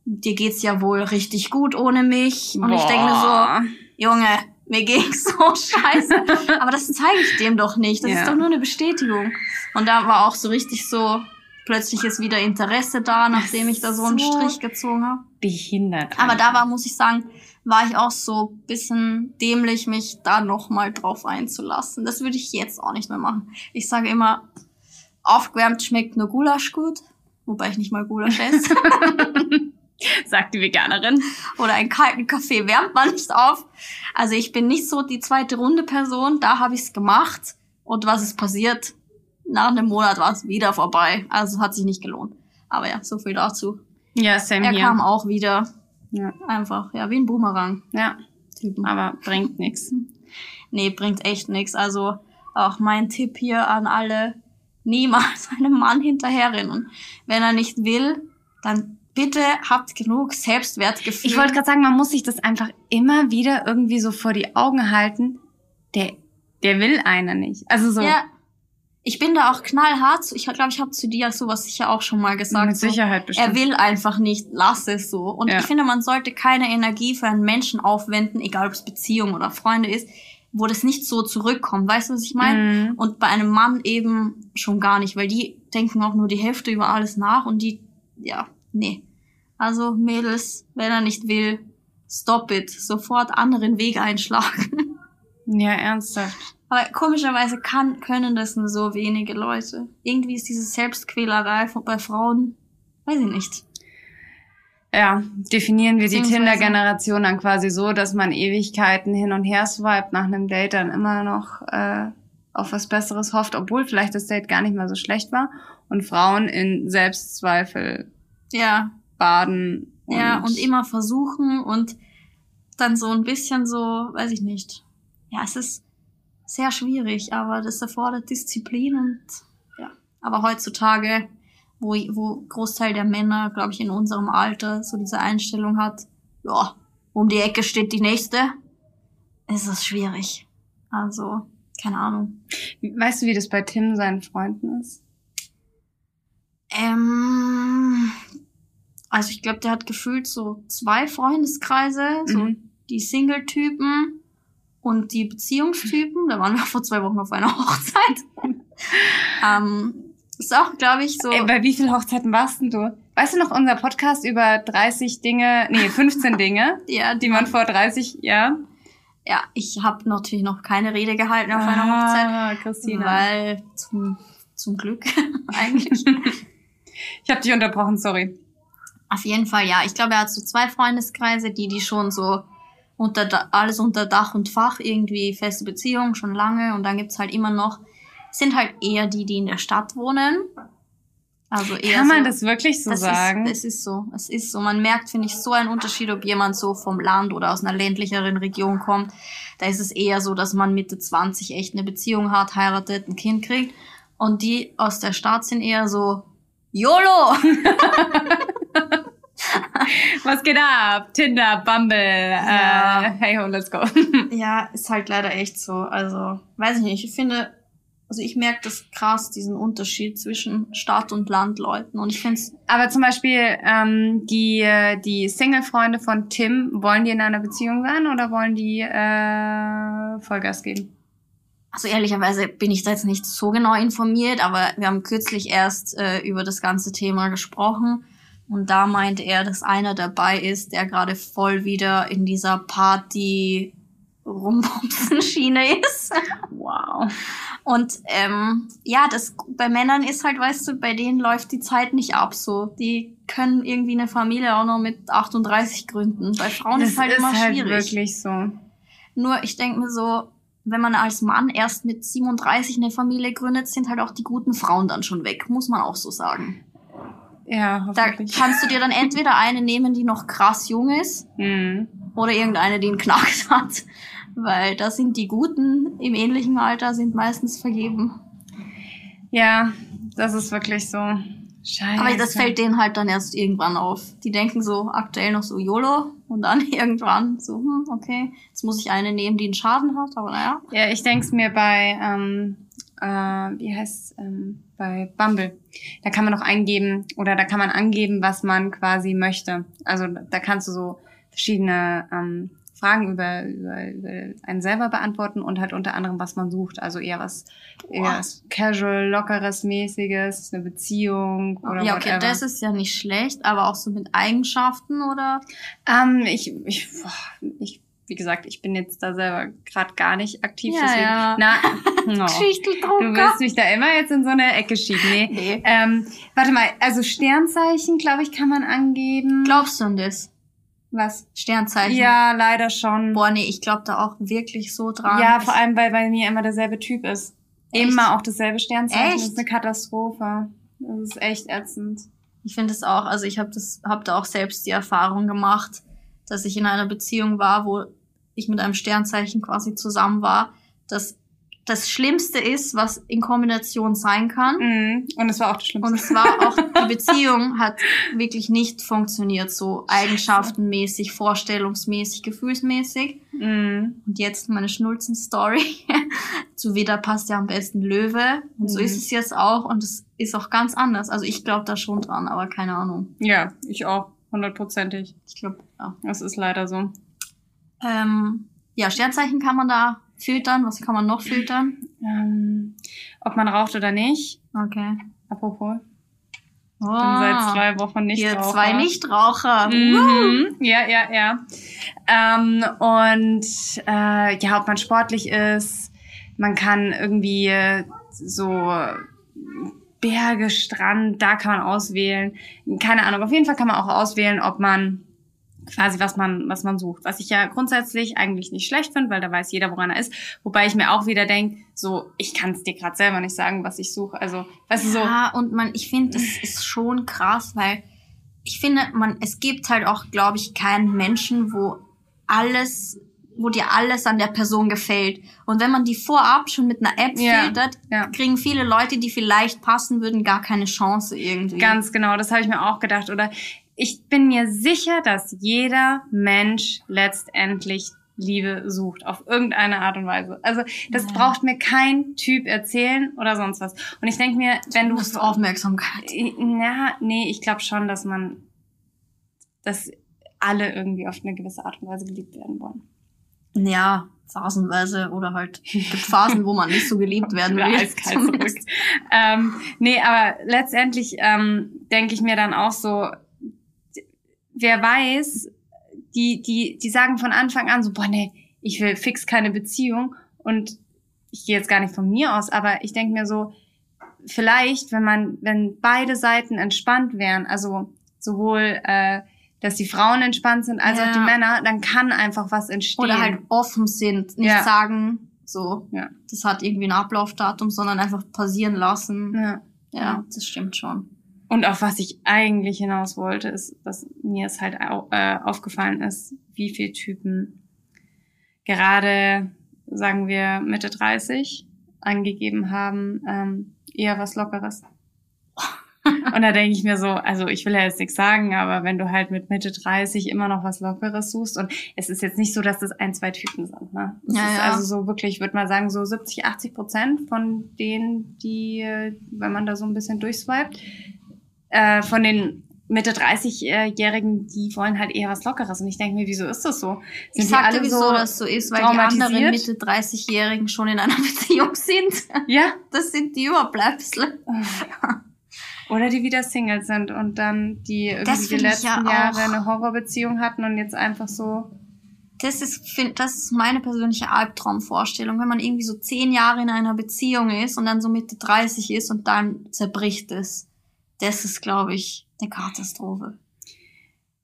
Dir geht's ja wohl richtig gut ohne mich. Und Boah. ich denke mir so, Junge, mir ging's so scheiße. Aber das zeige ich dem doch nicht. Das ja. ist doch nur eine Bestätigung. Und da war auch so richtig so, plötzlich ist wieder Interesse da, nachdem ich da so einen Strich gezogen habe. Behindert. Aber da war, muss ich sagen, war ich auch so bisschen dämlich, mich da nochmal drauf einzulassen. Das würde ich jetzt auch nicht mehr machen. Ich sage immer, aufgewärmt schmeckt nur Gulasch gut, wobei ich nicht mal Gulasch esse. Sagt die Veganerin. Oder einen kalten Kaffee wärmt man nicht auf. Also ich bin nicht so die zweite Runde Person. Da habe ich es gemacht. Und was ist passiert? Nach einem Monat war es wieder vorbei. Also hat sich nicht gelohnt. Aber ja, so viel dazu. Ja, same Er hier. kam auch wieder. Ja. Einfach, ja, wie ein Boomerang. Ja. Typen. Aber bringt nix. Nee, bringt echt nix. Also auch mein Tipp hier an alle, niemals einem Mann hinterherrennen. Wenn er nicht will, dann bitte habt genug Selbstwertgefühl. Ich wollte gerade sagen, man muss sich das einfach immer wieder irgendwie so vor die Augen halten. Der, der will einer nicht. Also so. Ja. Ich bin da auch knallhart. Ich glaube, ich habe zu dir sowas sicher auch schon mal gesagt. Mit Sicherheit so, bestimmt. Er will einfach nicht. Lass es so. Und ja. ich finde, man sollte keine Energie für einen Menschen aufwenden, egal ob es Beziehung oder Freunde ist, wo das nicht so zurückkommt. Weißt du, was ich meine? Mhm. Und bei einem Mann eben schon gar nicht, weil die denken auch nur die Hälfte über alles nach und die, ja, nee. Also Mädels, wenn er nicht will, stop it. Sofort anderen Weg einschlagen. Ja, ernsthaft. Aber komischerweise kann, können das nur so wenige Leute. Irgendwie ist diese Selbstquälerei bei Frauen, weiß ich nicht. Ja, definieren wir die Tinder-Generation dann quasi so, dass man Ewigkeiten hin und her swiped nach einem Date dann immer noch äh, auf was Besseres hofft, obwohl vielleicht das Date gar nicht mal so schlecht war und Frauen in Selbstzweifel ja. baden. Und ja, und immer versuchen und dann so ein bisschen so, weiß ich nicht. Ja, es ist sehr schwierig, aber das erfordert Disziplin und ja. Aber heutzutage wo, wo Großteil der Männer, glaube ich, in unserem Alter so diese Einstellung hat, ja, um die Ecke steht die nächste, ist es schwierig. Also, keine Ahnung. Weißt du, wie das bei Tim seinen Freunden ist? Ähm, also ich glaube, der hat gefühlt so zwei Freundeskreise, so mhm. die Single-Typen und die Beziehungstypen. Da waren wir vor zwei Wochen auf einer Hochzeit. ähm, ist auch, glaube ich, so. Ey, bei wie vielen Hochzeiten warst denn du? Weißt du noch unser Podcast über 30 Dinge, nee, 15 Dinge, ja, die man vor 30 ja. Ja, ich habe natürlich noch keine Rede gehalten auf einer ah, Hochzeit. Christina. Weil zum, zum Glück eigentlich. ich habe dich unterbrochen, sorry. Auf jeden Fall, ja. Ich glaube, er hat so zwei Freundeskreise, die die schon so unter alles unter Dach und Fach irgendwie feste Beziehungen schon lange und dann gibt's halt immer noch sind halt eher die, die in der Stadt wohnen. Also eher Kann man so, das wirklich so das sagen? Ist, es ist so. Es ist so. Man merkt, finde ich, so einen Unterschied, ob jemand so vom Land oder aus einer ländlicheren Region kommt. Da ist es eher so, dass man Mitte 20 echt eine Beziehung hat, heiratet, ein Kind kriegt. Und die aus der Stadt sind eher so, YOLO! Was geht ab? Tinder, Bumble, ja. äh, hey ho, let's go. ja, ist halt leider echt so. Also, weiß ich nicht. Ich finde, also ich merke das krass, diesen Unterschied zwischen Stadt- und Landleuten. Und ich finde es. Aber zum Beispiel ähm, die, die Single-Freunde von Tim, wollen die in einer Beziehung sein oder wollen die äh, Vollgas geben? Also ehrlicherweise bin ich da jetzt nicht so genau informiert, aber wir haben kürzlich erst äh, über das ganze Thema gesprochen. Und da meinte er, dass einer dabei ist, der gerade voll wieder in dieser Party rumbumsen Schiene ist. Wow. Und ähm, ja, das bei Männern ist halt, weißt du, bei denen läuft die Zeit nicht ab so. Die können irgendwie eine Familie auch noch mit 38 gründen. Bei Frauen das ist halt ist immer halt schwierig. wirklich so. Nur ich denke mir so, wenn man als Mann erst mit 37 eine Familie gründet, sind halt auch die guten Frauen dann schon weg, muss man auch so sagen. Ja. Da kannst du dir dann entweder eine nehmen, die noch krass jung ist, mhm. oder irgendeine, die einen Knacks hat weil da sind die Guten im ähnlichen Alter sind meistens vergeben. Ja, das ist wirklich so. Scheiße. Aber das fällt denen halt dann erst irgendwann auf. Die denken so aktuell noch so YOLO und dann irgendwann so, hm, okay, jetzt muss ich eine nehmen, die einen Schaden hat, aber naja. Ja, ich denke es mir bei, ähm, äh, wie heißt ähm, bei Bumble. Da kann man noch eingeben oder da kann man angeben, was man quasi möchte. Also da kannst du so verschiedene ähm, Fragen über, über, über einen selber beantworten und halt unter anderem, was man sucht. Also eher was, eher was casual, lockeres, mäßiges, eine Beziehung oder Ja, okay, whatever. das ist ja nicht schlecht, aber auch so mit Eigenschaften oder? Ähm, ich, ich, ich wie gesagt, ich bin jetzt da selber gerade gar nicht aktiv. Ja, deswegen, ja. Na, no. du willst mich da immer jetzt in so eine Ecke schieben. Nee. nee. Ähm, warte mal, also Sternzeichen, glaube ich, kann man angeben. Glaubst du an das? Was? Sternzeichen? Ja, leider schon. Boah, nee, ich glaube da auch wirklich so dran. Ja, vor allem, weil bei mir immer derselbe Typ ist. Echt? Immer auch dasselbe Sternzeichen. Echt? Das ist eine Katastrophe. Das ist echt ätzend. Ich finde es auch, also ich habe das, hab da auch selbst die Erfahrung gemacht, dass ich in einer Beziehung war, wo ich mit einem Sternzeichen quasi zusammen war, dass das Schlimmste ist, was in Kombination sein kann. Mhm. Und es war auch das Schlimmste. Und es war auch, die Beziehung hat wirklich nicht funktioniert, so eigenschaftenmäßig, vorstellungsmäßig, gefühlsmäßig. Mhm. Und jetzt meine Schnulzen-Story. Zu Wieder passt ja am besten Löwe. Und so mhm. ist es jetzt auch. Und es ist auch ganz anders. Also ich glaube da schon dran, aber keine Ahnung. Ja, ich auch. Hundertprozentig. Ich glaube, ja. Es ist leider so. Ähm, ja, Sternzeichen kann man da filtern? Was kann man noch filtern? Ähm, ob man raucht oder nicht. Okay. Apropos. Oh, bin seit zwei Wochen nicht Hier zwei Nichtraucher. Mhm. Ja, ja, ja. Ähm, und äh, ja, ob man sportlich ist, man kann irgendwie so Berge, Strand, da kann man auswählen. Keine Ahnung. Auf jeden Fall kann man auch auswählen, ob man quasi was man was man sucht. Was ich ja grundsätzlich eigentlich nicht schlecht finde, weil da weiß jeder, woran er ist. Wobei ich mir auch wieder denke, so ich kann es dir gerade selber nicht sagen, was ich suche. Also weißt ja, du so. Ja und man, ich finde, das ist schon krass, weil ich finde, man es gibt halt auch, glaube ich, keinen Menschen, wo alles wo dir alles an der Person gefällt. Und wenn man die vorab schon mit einer App ja, filtert, ja. kriegen viele Leute, die vielleicht passen würden, gar keine Chance irgendwie. Ganz genau, das habe ich mir auch gedacht. Oder ich bin mir sicher, dass jeder Mensch letztendlich Liebe sucht, auf irgendeine Art und Weise. Also das ja. braucht mir kein Typ erzählen oder sonst was. Und ich denke mir, wenn du... Musst Aufmerksamkeit. Ja, nee, ich glaube schon, dass man, dass alle irgendwie auf eine gewisse Art und Weise geliebt werden wollen. Ja, phasenweise oder halt gibt Phasen, wo man nicht so geliebt werden will. Eiskalt zurück. ähm, nee, aber letztendlich ähm, denke ich mir dann auch so, wer weiß, die, die, die sagen von Anfang an so, boah, nee, ich will fix keine Beziehung. Und ich gehe jetzt gar nicht von mir aus, aber ich denke mir so, vielleicht, wenn man, wenn beide Seiten entspannt wären, also sowohl äh, dass die Frauen entspannt sind als ja. auch die Männer, dann kann einfach was entstehen. Oder halt offen sind, nicht ja. sagen, so, ja. das hat irgendwie ein Ablaufdatum, sondern einfach passieren lassen. Ja. Ja, das stimmt schon. Und auf was ich eigentlich hinaus wollte, ist, dass mir es halt au äh, aufgefallen ist, wie viele Typen gerade, sagen wir, Mitte 30 angegeben haben, ähm, eher was Lockeres. Und da denke ich mir so, also ich will ja jetzt nichts sagen, aber wenn du halt mit Mitte 30 immer noch was Lockeres suchst und es ist jetzt nicht so, dass das ein, zwei Typen sind, ne? Das ja, ist ja. also so wirklich, ich würde mal sagen, so 70, 80 Prozent von denen, die, wenn man da so ein bisschen durchswiped, äh, von den Mitte 30-Jährigen, die wollen halt eher was Lockeres. Und ich denke mir, wieso ist das so? Sind ich sagte, wieso so das so ist, weil die anderen Mitte 30-Jährigen schon in einer Beziehung sind. Ja. Das sind die Überbleibsel. Oder die wieder Single sind und dann die irgendwie die letzten ja Jahre eine Horrorbeziehung hatten und jetzt einfach so. Das ist, find, das ist meine persönliche Albtraumvorstellung, wenn man irgendwie so zehn Jahre in einer Beziehung ist und dann so Mitte 30 ist und dann zerbricht es. Das ist, glaube ich, eine Katastrophe.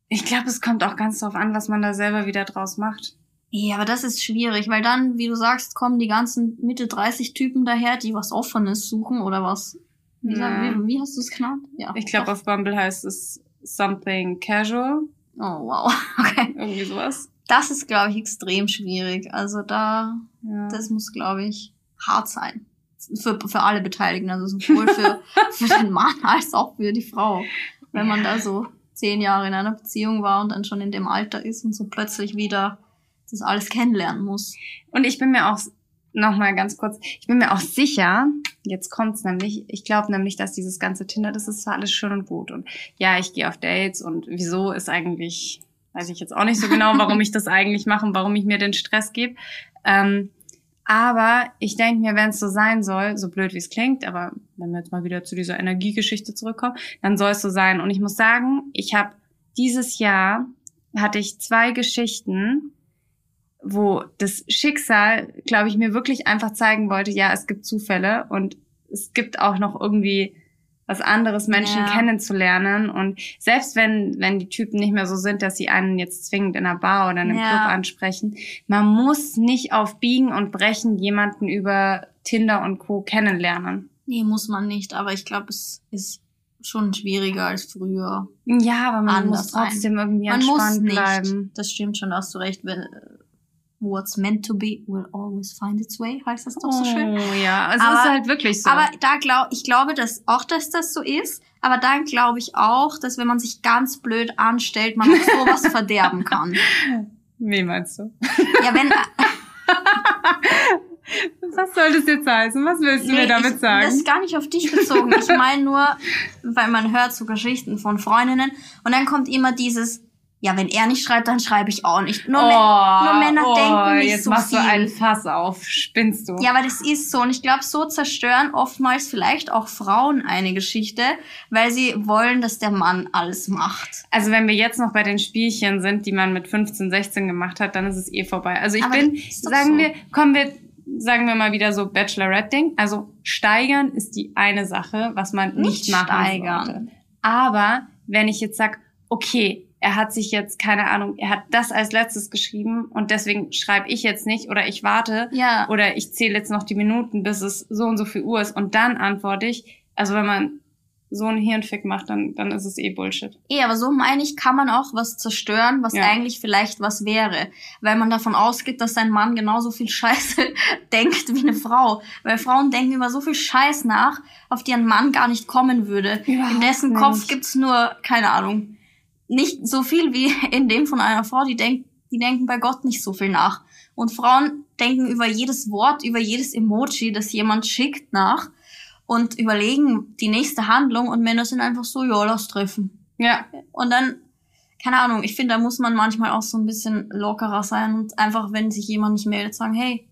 Ich glaube, es kommt auch ganz drauf an, was man da selber wieder draus macht. Ja, aber das ist schwierig, weil dann, wie du sagst, kommen die ganzen Mitte 30 Typen daher, die was Offenes suchen oder was wie, ja. wie, wie hast du es genannt? Ja. Ich glaube, auf Bumble heißt es something casual. Oh, wow. Okay. Irgendwie sowas. Das ist, glaube ich, extrem schwierig. Also da, ja. das muss, glaube ich, hart sein. Für, für alle Beteiligten, also sowohl für, für den Mann als auch für die Frau. Wenn man da so zehn Jahre in einer Beziehung war und dann schon in dem Alter ist und so plötzlich wieder das alles kennenlernen muss. Und ich bin mir auch nochmal ganz kurz, ich bin mir auch sicher, jetzt kommt's nämlich, ich glaube nämlich, dass dieses ganze Tinder, das ist zwar alles schön und gut und ja, ich gehe auf Dates und wieso ist eigentlich, weiß ich jetzt auch nicht so genau, warum ich das eigentlich mache und warum ich mir den Stress gebe. Ähm, aber ich denke mir, wenn es so sein soll, so blöd wie es klingt, aber wenn wir jetzt mal wieder zu dieser Energiegeschichte zurückkommen, dann soll es so sein. Und ich muss sagen, ich habe dieses Jahr hatte ich zwei Geschichten, wo das Schicksal, glaube ich, mir wirklich einfach zeigen wollte, ja, es gibt Zufälle und es gibt auch noch irgendwie was anderes, Menschen ja. kennenzulernen. Und selbst wenn, wenn die Typen nicht mehr so sind, dass sie einen jetzt zwingend in einer Bar oder in einem ja. Club ansprechen, man muss nicht auf Biegen und Brechen jemanden über Tinder und Co. kennenlernen. Nee, muss man nicht, aber ich glaube, es ist schon schwieriger als früher. Ja, aber man muss trotzdem irgendwie man entspannt bleiben. Das stimmt schon, hast du recht. Wenn, What's meant to be will always find its way, heißt das doch so schön. Oh ja, also aber, ist halt wirklich so. Aber da glaub, ich glaube dass auch, dass das so ist. Aber dann glaube ich auch, dass wenn man sich ganz blöd anstellt, man sowas verderben kann. Wie meinst du? Ja, wenn. Was soll das jetzt heißen? Was willst du nee, mir damit ich, sagen? Das ist gar nicht auf dich bezogen. Ich meine nur, weil man hört so Geschichten von Freundinnen und dann kommt immer dieses, ja, wenn er nicht schreibt, dann schreibe ich auch nicht. Nur, oh, nur Männer oh, denken nicht jetzt so machst viel. du einen Fass auf, spinnst du. Ja, aber das ist so. Und ich glaube, so zerstören oftmals vielleicht auch Frauen eine Geschichte, weil sie wollen, dass der Mann alles macht. Also wenn wir jetzt noch bei den Spielchen sind, die man mit 15, 16 gemacht hat, dann ist es eh vorbei. Also ich aber bin, sagen so. wir, kommen wir, sagen wir mal wieder so Bachelorette-Ding. Also steigern ist die eine Sache, was man nicht, nicht machen steigern. sollte. Aber wenn ich jetzt sag, okay, er hat sich jetzt, keine Ahnung, er hat das als letztes geschrieben und deswegen schreibe ich jetzt nicht oder ich warte ja. oder ich zähle jetzt noch die Minuten, bis es so und so viel Uhr ist und dann antworte ich. Also wenn man so einen Hirnfick macht, dann, dann ist es eh Bullshit. Eh, aber so meine ich, kann man auch was zerstören, was ja. eigentlich vielleicht was wäre. Weil man davon ausgeht, dass ein Mann genauso viel Scheiße denkt wie eine Frau. Weil Frauen denken über so viel Scheiß nach, auf die ein Mann gar nicht kommen würde. Überhaupt In dessen nicht. Kopf gibt's nur, keine Ahnung, nicht so viel wie in dem von einer Frau, die denkt, die denken bei Gott nicht so viel nach. Und Frauen denken über jedes Wort, über jedes Emoji, das jemand schickt, nach und überlegen die nächste Handlung und Männer sind einfach so, ja, lass treffen. Ja. Und dann, keine Ahnung, ich finde, da muss man manchmal auch so ein bisschen lockerer sein und einfach, wenn sich jemand nicht meldet, sagen, hey,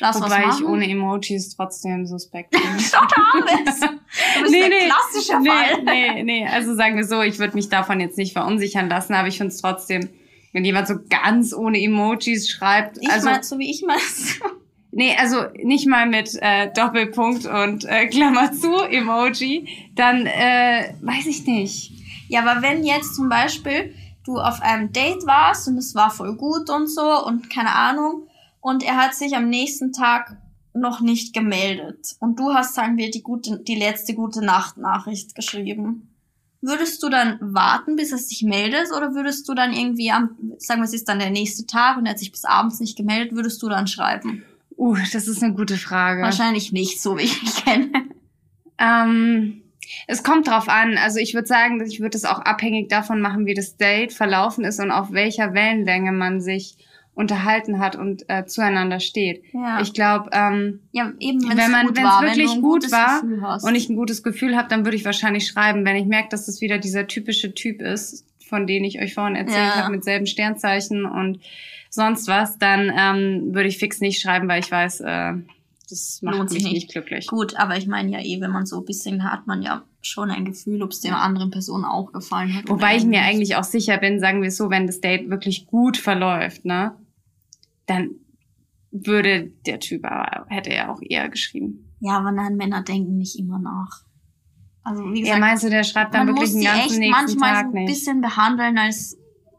Lass Wobei ich ohne Emojis trotzdem suspekt bin. Schon alles. Du bist nee, nee, klassische nee, Fall. Nee, nee, also sagen wir so, ich würde mich davon jetzt nicht verunsichern lassen, aber ich finde es trotzdem, wenn jemand so ganz ohne Emojis schreibt. Ich also, mein, so wie ich mein's. Nee, also nicht mal mit äh, Doppelpunkt und äh, Klammer zu Emoji, dann äh, weiß ich nicht. Ja, aber wenn jetzt zum Beispiel du auf einem Date warst und es war voll gut und so und keine Ahnung und er hat sich am nächsten Tag noch nicht gemeldet und du hast, sagen wir, die gute, die letzte gute Nacht-Nachricht geschrieben. Würdest du dann warten, bis er sich meldet, oder würdest du dann irgendwie am, sagen wir, es ist dann der nächste Tag und er hat sich bis abends nicht gemeldet, würdest du dann schreiben? Uh, das ist eine gute Frage. Wahrscheinlich nicht, so wie ich mich kenne. Ähm, es kommt drauf an. Also ich würde sagen, ich würde es auch abhängig davon machen, wie das Date verlaufen ist und auf welcher Wellenlänge man sich unterhalten hat und äh, zueinander steht. Ja. Ich glaube, ähm, ja, eben, wenn man, wenn es wirklich gut war und ich ein gutes Gefühl habe, dann würde ich wahrscheinlich schreiben, wenn ich merke, dass das wieder dieser typische Typ ist, von dem ich euch vorhin erzählt ja. habe, mit selben Sternzeichen und sonst was, dann ähm, würde ich fix nicht schreiben, weil ich weiß, äh, das macht Lohnt sich nicht. nicht glücklich. Gut, aber ich meine ja eh, wenn man so ein bisschen hat man ja schon ein Gefühl, ob es der anderen Person auch gefallen hat. Wobei ich mir eigentlich auch sicher bin, sagen wir so, wenn das Date wirklich gut verläuft, ne, dann würde der Typ aber, hätte er auch eher geschrieben. Ja, aber nein, Männer denken nicht immer nach. Also, wie gesagt, ja, meinst du, der schreibt dann wirklich den ganzen nächsten manchmal Tag so ein bisschen behandeln als,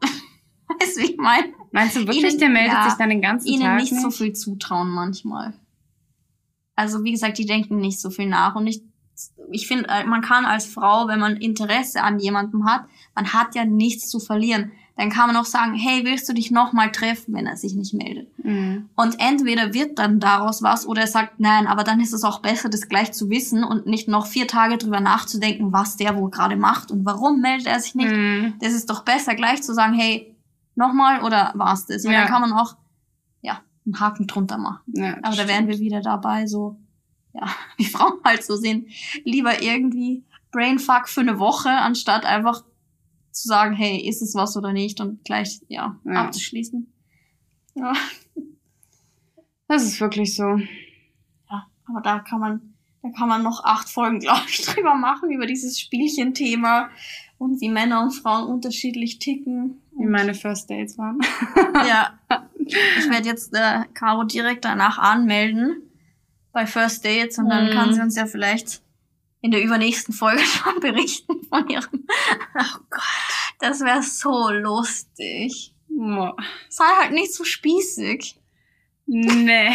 weißt du, wie ich meine? Meinst du wirklich, ihnen, der meldet ja, sich dann den ganzen ihnen Tag nicht, nicht so viel zutrauen manchmal. Also, wie gesagt, die denken nicht so viel nach und ich, ich finde, äh, man kann als Frau, wenn man Interesse an jemandem hat, man hat ja nichts zu verlieren dann kann man auch sagen, hey, willst du dich nochmal treffen, wenn er sich nicht meldet? Mhm. Und entweder wird dann daraus was oder er sagt, nein, aber dann ist es auch besser, das gleich zu wissen und nicht noch vier Tage drüber nachzudenken, was der wohl gerade macht und warum meldet er sich nicht. Mhm. Das ist doch besser, gleich zu sagen, hey, nochmal oder war's das? Weil ja. dann kann man auch, ja, einen Haken drunter machen. Ja, aber da wären wir wieder dabei, so, ja, wie Frauen halt so sind. Lieber irgendwie Brainfuck für eine Woche, anstatt einfach zu sagen, hey, ist es was oder nicht und gleich, ja, ja. abzuschließen. Ja. Das ist wirklich so. Ja, aber da kann man, da kann man noch acht Folgen, glaube ich, drüber machen, über dieses Spielchenthema und wie Männer und Frauen unterschiedlich ticken. Wie meine First Dates waren. ja. Ich werde jetzt äh, Caro direkt danach anmelden bei First Dates und dann kann mhm. sie uns ja vielleicht in der übernächsten Folge schon berichten von ihrem. Oh Gott. Das wäre so lustig. Sei halt nicht so spießig. Nee.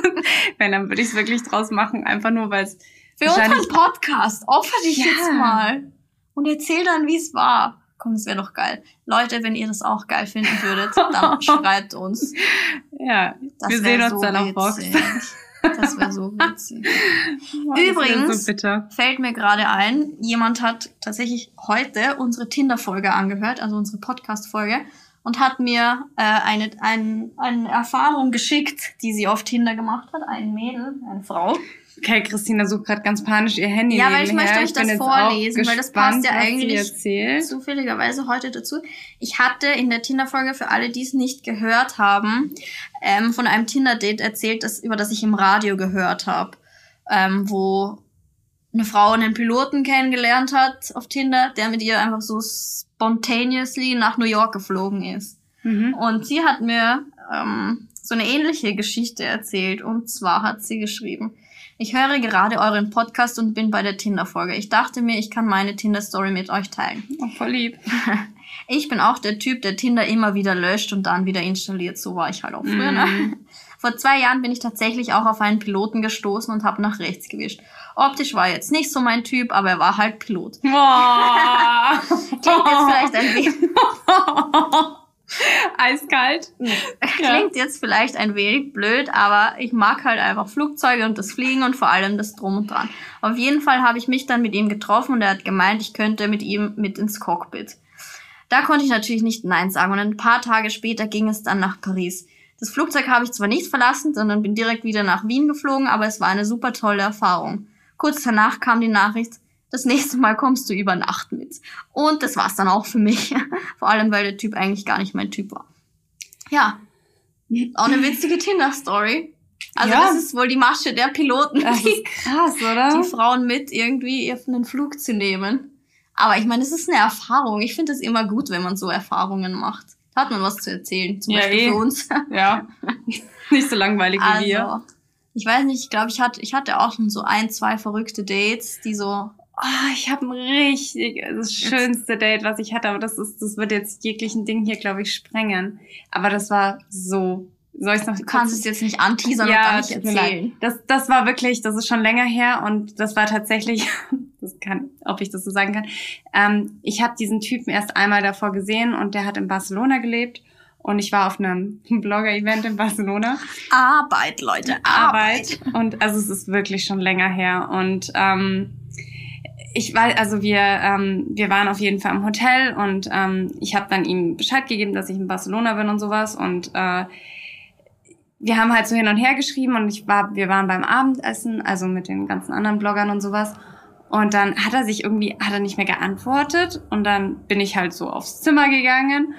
Wenn, dann würde ich es wirklich draus machen, einfach nur, weil es. Für unseren Podcast, opfer dich ja. jetzt mal. Und erzähl dann, wie es war. Komm, das wäre doch geil. Leute, wenn ihr das auch geil finden würdet, dann schreibt uns. Ja, das wir sehen uns so dann auf Box. Das wäre so witzig. Übrigens so fällt mir gerade ein, jemand hat tatsächlich heute unsere Tinder-Folge angehört, also unsere Podcast-Folge, und hat mir äh, eine, ein, eine Erfahrung geschickt, die sie auf Tinder gemacht hat. Ein Mädel, eine Frau. Okay, Christina sucht gerade ganz panisch ihr Handy. Ja, weil ich möchte euch das vorlesen, weil das passt ja eigentlich zufälligerweise heute dazu. Ich hatte in der Tinder-Folge, für alle, die es nicht gehört haben, ähm, von einem Tinder-Date erzählt, das, über das ich im Radio gehört habe, ähm, wo eine Frau einen Piloten kennengelernt hat auf Tinder, der mit ihr einfach so spontaneously nach New York geflogen ist. Mhm. Und sie hat mir ähm, so eine ähnliche Geschichte erzählt. Und zwar hat sie geschrieben, ich höre gerade euren Podcast und bin bei der Tinder-Folge. Ich dachte mir, ich kann meine Tinder-Story mit euch teilen. Oh, voll lieb. Ich bin auch der Typ, der Tinder immer wieder löscht und dann wieder installiert. So war ich halt auch früher. Ne? Mm. Vor zwei Jahren bin ich tatsächlich auch auf einen Piloten gestoßen und habe nach rechts gewischt. Optisch war jetzt nicht so mein Typ, aber er war halt Pilot. Boah. Klingt jetzt vielleicht ein wenig. Eiskalt. Klingt ja. jetzt vielleicht ein wenig blöd, aber ich mag halt einfach Flugzeuge und das Fliegen und vor allem das Drum und Dran. Auf jeden Fall habe ich mich dann mit ihm getroffen und er hat gemeint, ich könnte mit ihm mit ins Cockpit. Da konnte ich natürlich nicht Nein sagen und ein paar Tage später ging es dann nach Paris. Das Flugzeug habe ich zwar nicht verlassen, sondern bin direkt wieder nach Wien geflogen, aber es war eine super tolle Erfahrung. Kurz danach kam die Nachricht, das nächste Mal kommst du über Nacht mit. Und das war's dann auch für mich. Vor allem, weil der Typ eigentlich gar nicht mein Typ war. Ja. Auch eine witzige Tinder-Story. Also ja. das ist wohl die Masche der Piloten. Ist krass, oder? Die Frauen mit irgendwie auf einen Flug zu nehmen. Aber ich meine, es ist eine Erfahrung. Ich finde es immer gut, wenn man so Erfahrungen macht. Da hat man was zu erzählen, zum ja, Beispiel eh. für uns. Ja. Nicht so langweilig also, wie wir. Ich weiß nicht, ich glaube, ich hatte, ich hatte auch schon so ein, zwei verrückte Dates, die so Oh, ich habe ein richtig, das schönste Date, was ich hatte, aber das ist, das wird jetzt jeglichen Ding hier, glaube ich, sprengen. Aber das war so. Soll ich noch? Du kannst es jetzt nicht anteasern ja, und gar nicht erzählen. Das, das war wirklich, das ist schon länger her und das war tatsächlich, das kann, ob ich das so sagen kann. Ähm, ich habe diesen Typen erst einmal davor gesehen und der hat in Barcelona gelebt und ich war auf einem Blogger-Event in Barcelona. Arbeit, Leute, Arbeit. Arbeit. Und also es ist wirklich schon länger her und ähm, ich weiß, also wir, ähm, wir waren auf jeden Fall im Hotel und ähm, ich habe dann ihm Bescheid gegeben, dass ich in Barcelona bin und sowas und äh, wir haben halt so hin und her geschrieben und ich war, wir waren beim Abendessen, also mit den ganzen anderen Bloggern und sowas. Und dann hat er sich irgendwie, hat er nicht mehr geantwortet und dann bin ich halt so aufs Zimmer gegangen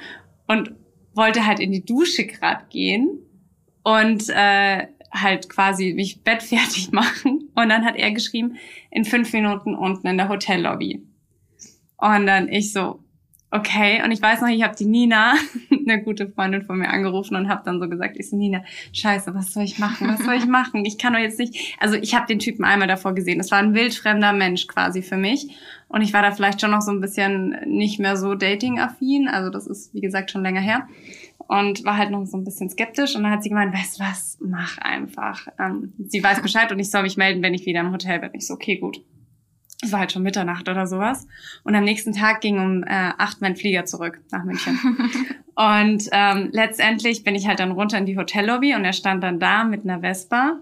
und wollte halt in die Dusche grad gehen und äh, halt quasi mich bettfertig machen. Und dann hat er geschrieben, in fünf Minuten unten in der Hotellobby. Und dann ich so, okay. Und ich weiß noch, ich habe die Nina, eine gute Freundin von mir, angerufen und habe dann so gesagt, ich so, Nina, scheiße, was soll ich machen? Was soll ich machen? Ich kann doch jetzt nicht. Also ich habe den Typen einmal davor gesehen. Das war ein wildfremder Mensch quasi für mich. Und ich war da vielleicht schon noch so ein bisschen nicht mehr so dating-affin. Also das ist, wie gesagt, schon länger her und war halt noch so ein bisschen skeptisch. Und dann hat sie gemeint, weißt du was, mach einfach. Ähm, sie weiß Bescheid und ich soll mich melden, wenn ich wieder im Hotel bin. Ich so, okay, gut. Es war halt schon Mitternacht oder sowas. Und am nächsten Tag ging um äh, acht mein Flieger zurück nach München. und ähm, letztendlich bin ich halt dann runter in die Hotellobby und er stand dann da mit einer Vespa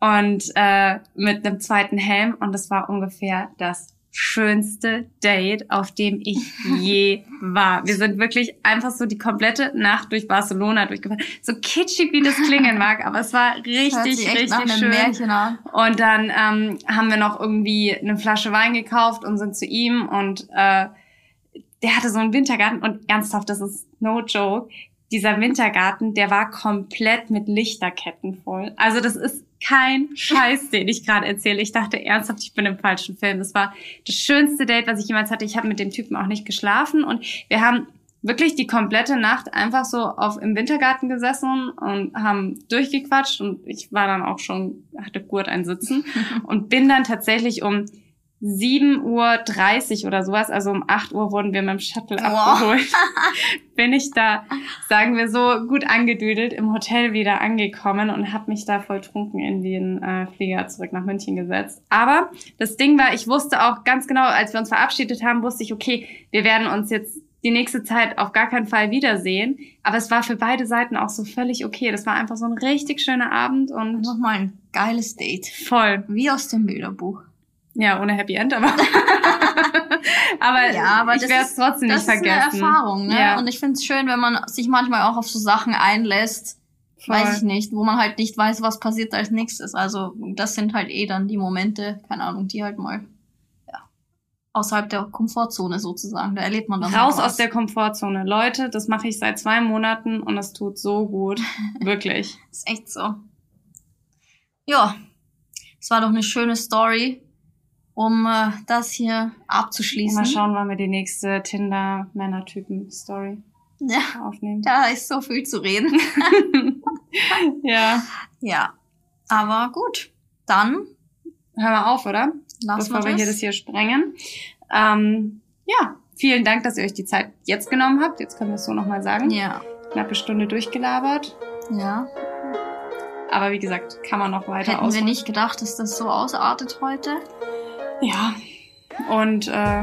und äh, mit einem zweiten Helm und es war ungefähr das schönste Date, auf dem ich je war. Wir sind wirklich einfach so die komplette Nacht durch Barcelona durchgefahren. So kitschig wie das klingen mag, aber es war richtig, richtig schön. Und dann ähm, haben wir noch irgendwie eine Flasche Wein gekauft und sind zu ihm und äh, der hatte so einen Wintergarten und ernsthaft, das ist no joke dieser Wintergarten, der war komplett mit Lichterketten voll. Also das ist kein Scheiß, den ich gerade erzähle. Ich dachte ernsthaft, ich bin im falschen Film. Das war das schönste Date, was ich jemals hatte. Ich habe mit dem Typen auch nicht geschlafen und wir haben wirklich die komplette Nacht einfach so auf im Wintergarten gesessen und haben durchgequatscht und ich war dann auch schon hatte Gurt ein Sitzen und bin dann tatsächlich um 7.30 Uhr oder sowas, also um 8 Uhr wurden wir mit dem Shuttle wow. abgeholt, bin ich da, sagen wir so, gut angedüdelt im Hotel wieder angekommen und habe mich da voll trunken in den äh, Flieger zurück nach München gesetzt. Aber das Ding war, ich wusste auch ganz genau, als wir uns verabschiedet haben, wusste ich, okay, wir werden uns jetzt die nächste Zeit auf gar keinen Fall wiedersehen. Aber es war für beide Seiten auch so völlig okay. Das war einfach so ein richtig schöner Abend und. Nochmal ein geiles Date. Voll. Wie aus dem Bilderbuch. Ja, ohne Happy End, aber. aber, ja, aber ich werde es trotzdem nicht vergessen. Das ist eine Erfahrung, ne? Ja. Und ich finde es schön, wenn man sich manchmal auch auf so Sachen einlässt, Voll. weiß ich nicht, wo man halt nicht weiß, was passiert als nächstes. Also, das sind halt eh dann die Momente, keine Ahnung, die halt mal außerhalb der Komfortzone sozusagen. Da erlebt man dann raus aus der Komfortzone. Leute, das mache ich seit zwei Monaten und das tut so gut, wirklich. ist echt so. Ja, es war doch eine schöne Story, um äh, das hier abzuschließen. Mal schauen, wann wir die nächste Tinder Männertypen Story ja. aufnehmen. Da ist so viel zu reden. ja. Ja. Aber gut, dann hören wir auf, oder? Lassen Bevor wir, wir hier das hier sprengen. Ähm, ja, vielen Dank, dass ihr euch die Zeit jetzt genommen habt. Jetzt können wir es so nochmal sagen. Ja. Knappe Stunde durchgelabert. Ja. Aber wie gesagt, kann man noch weiter Hätten ausmachen. wir nicht gedacht, dass das so ausartet heute. Ja. Und äh,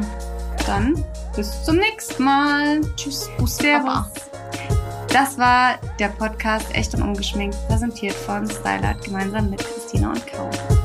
dann bis zum nächsten Mal. Tschüss. Servus. Das war der Podcast Echt und Ungeschminkt, präsentiert von Stylight gemeinsam mit Christina und Kaum.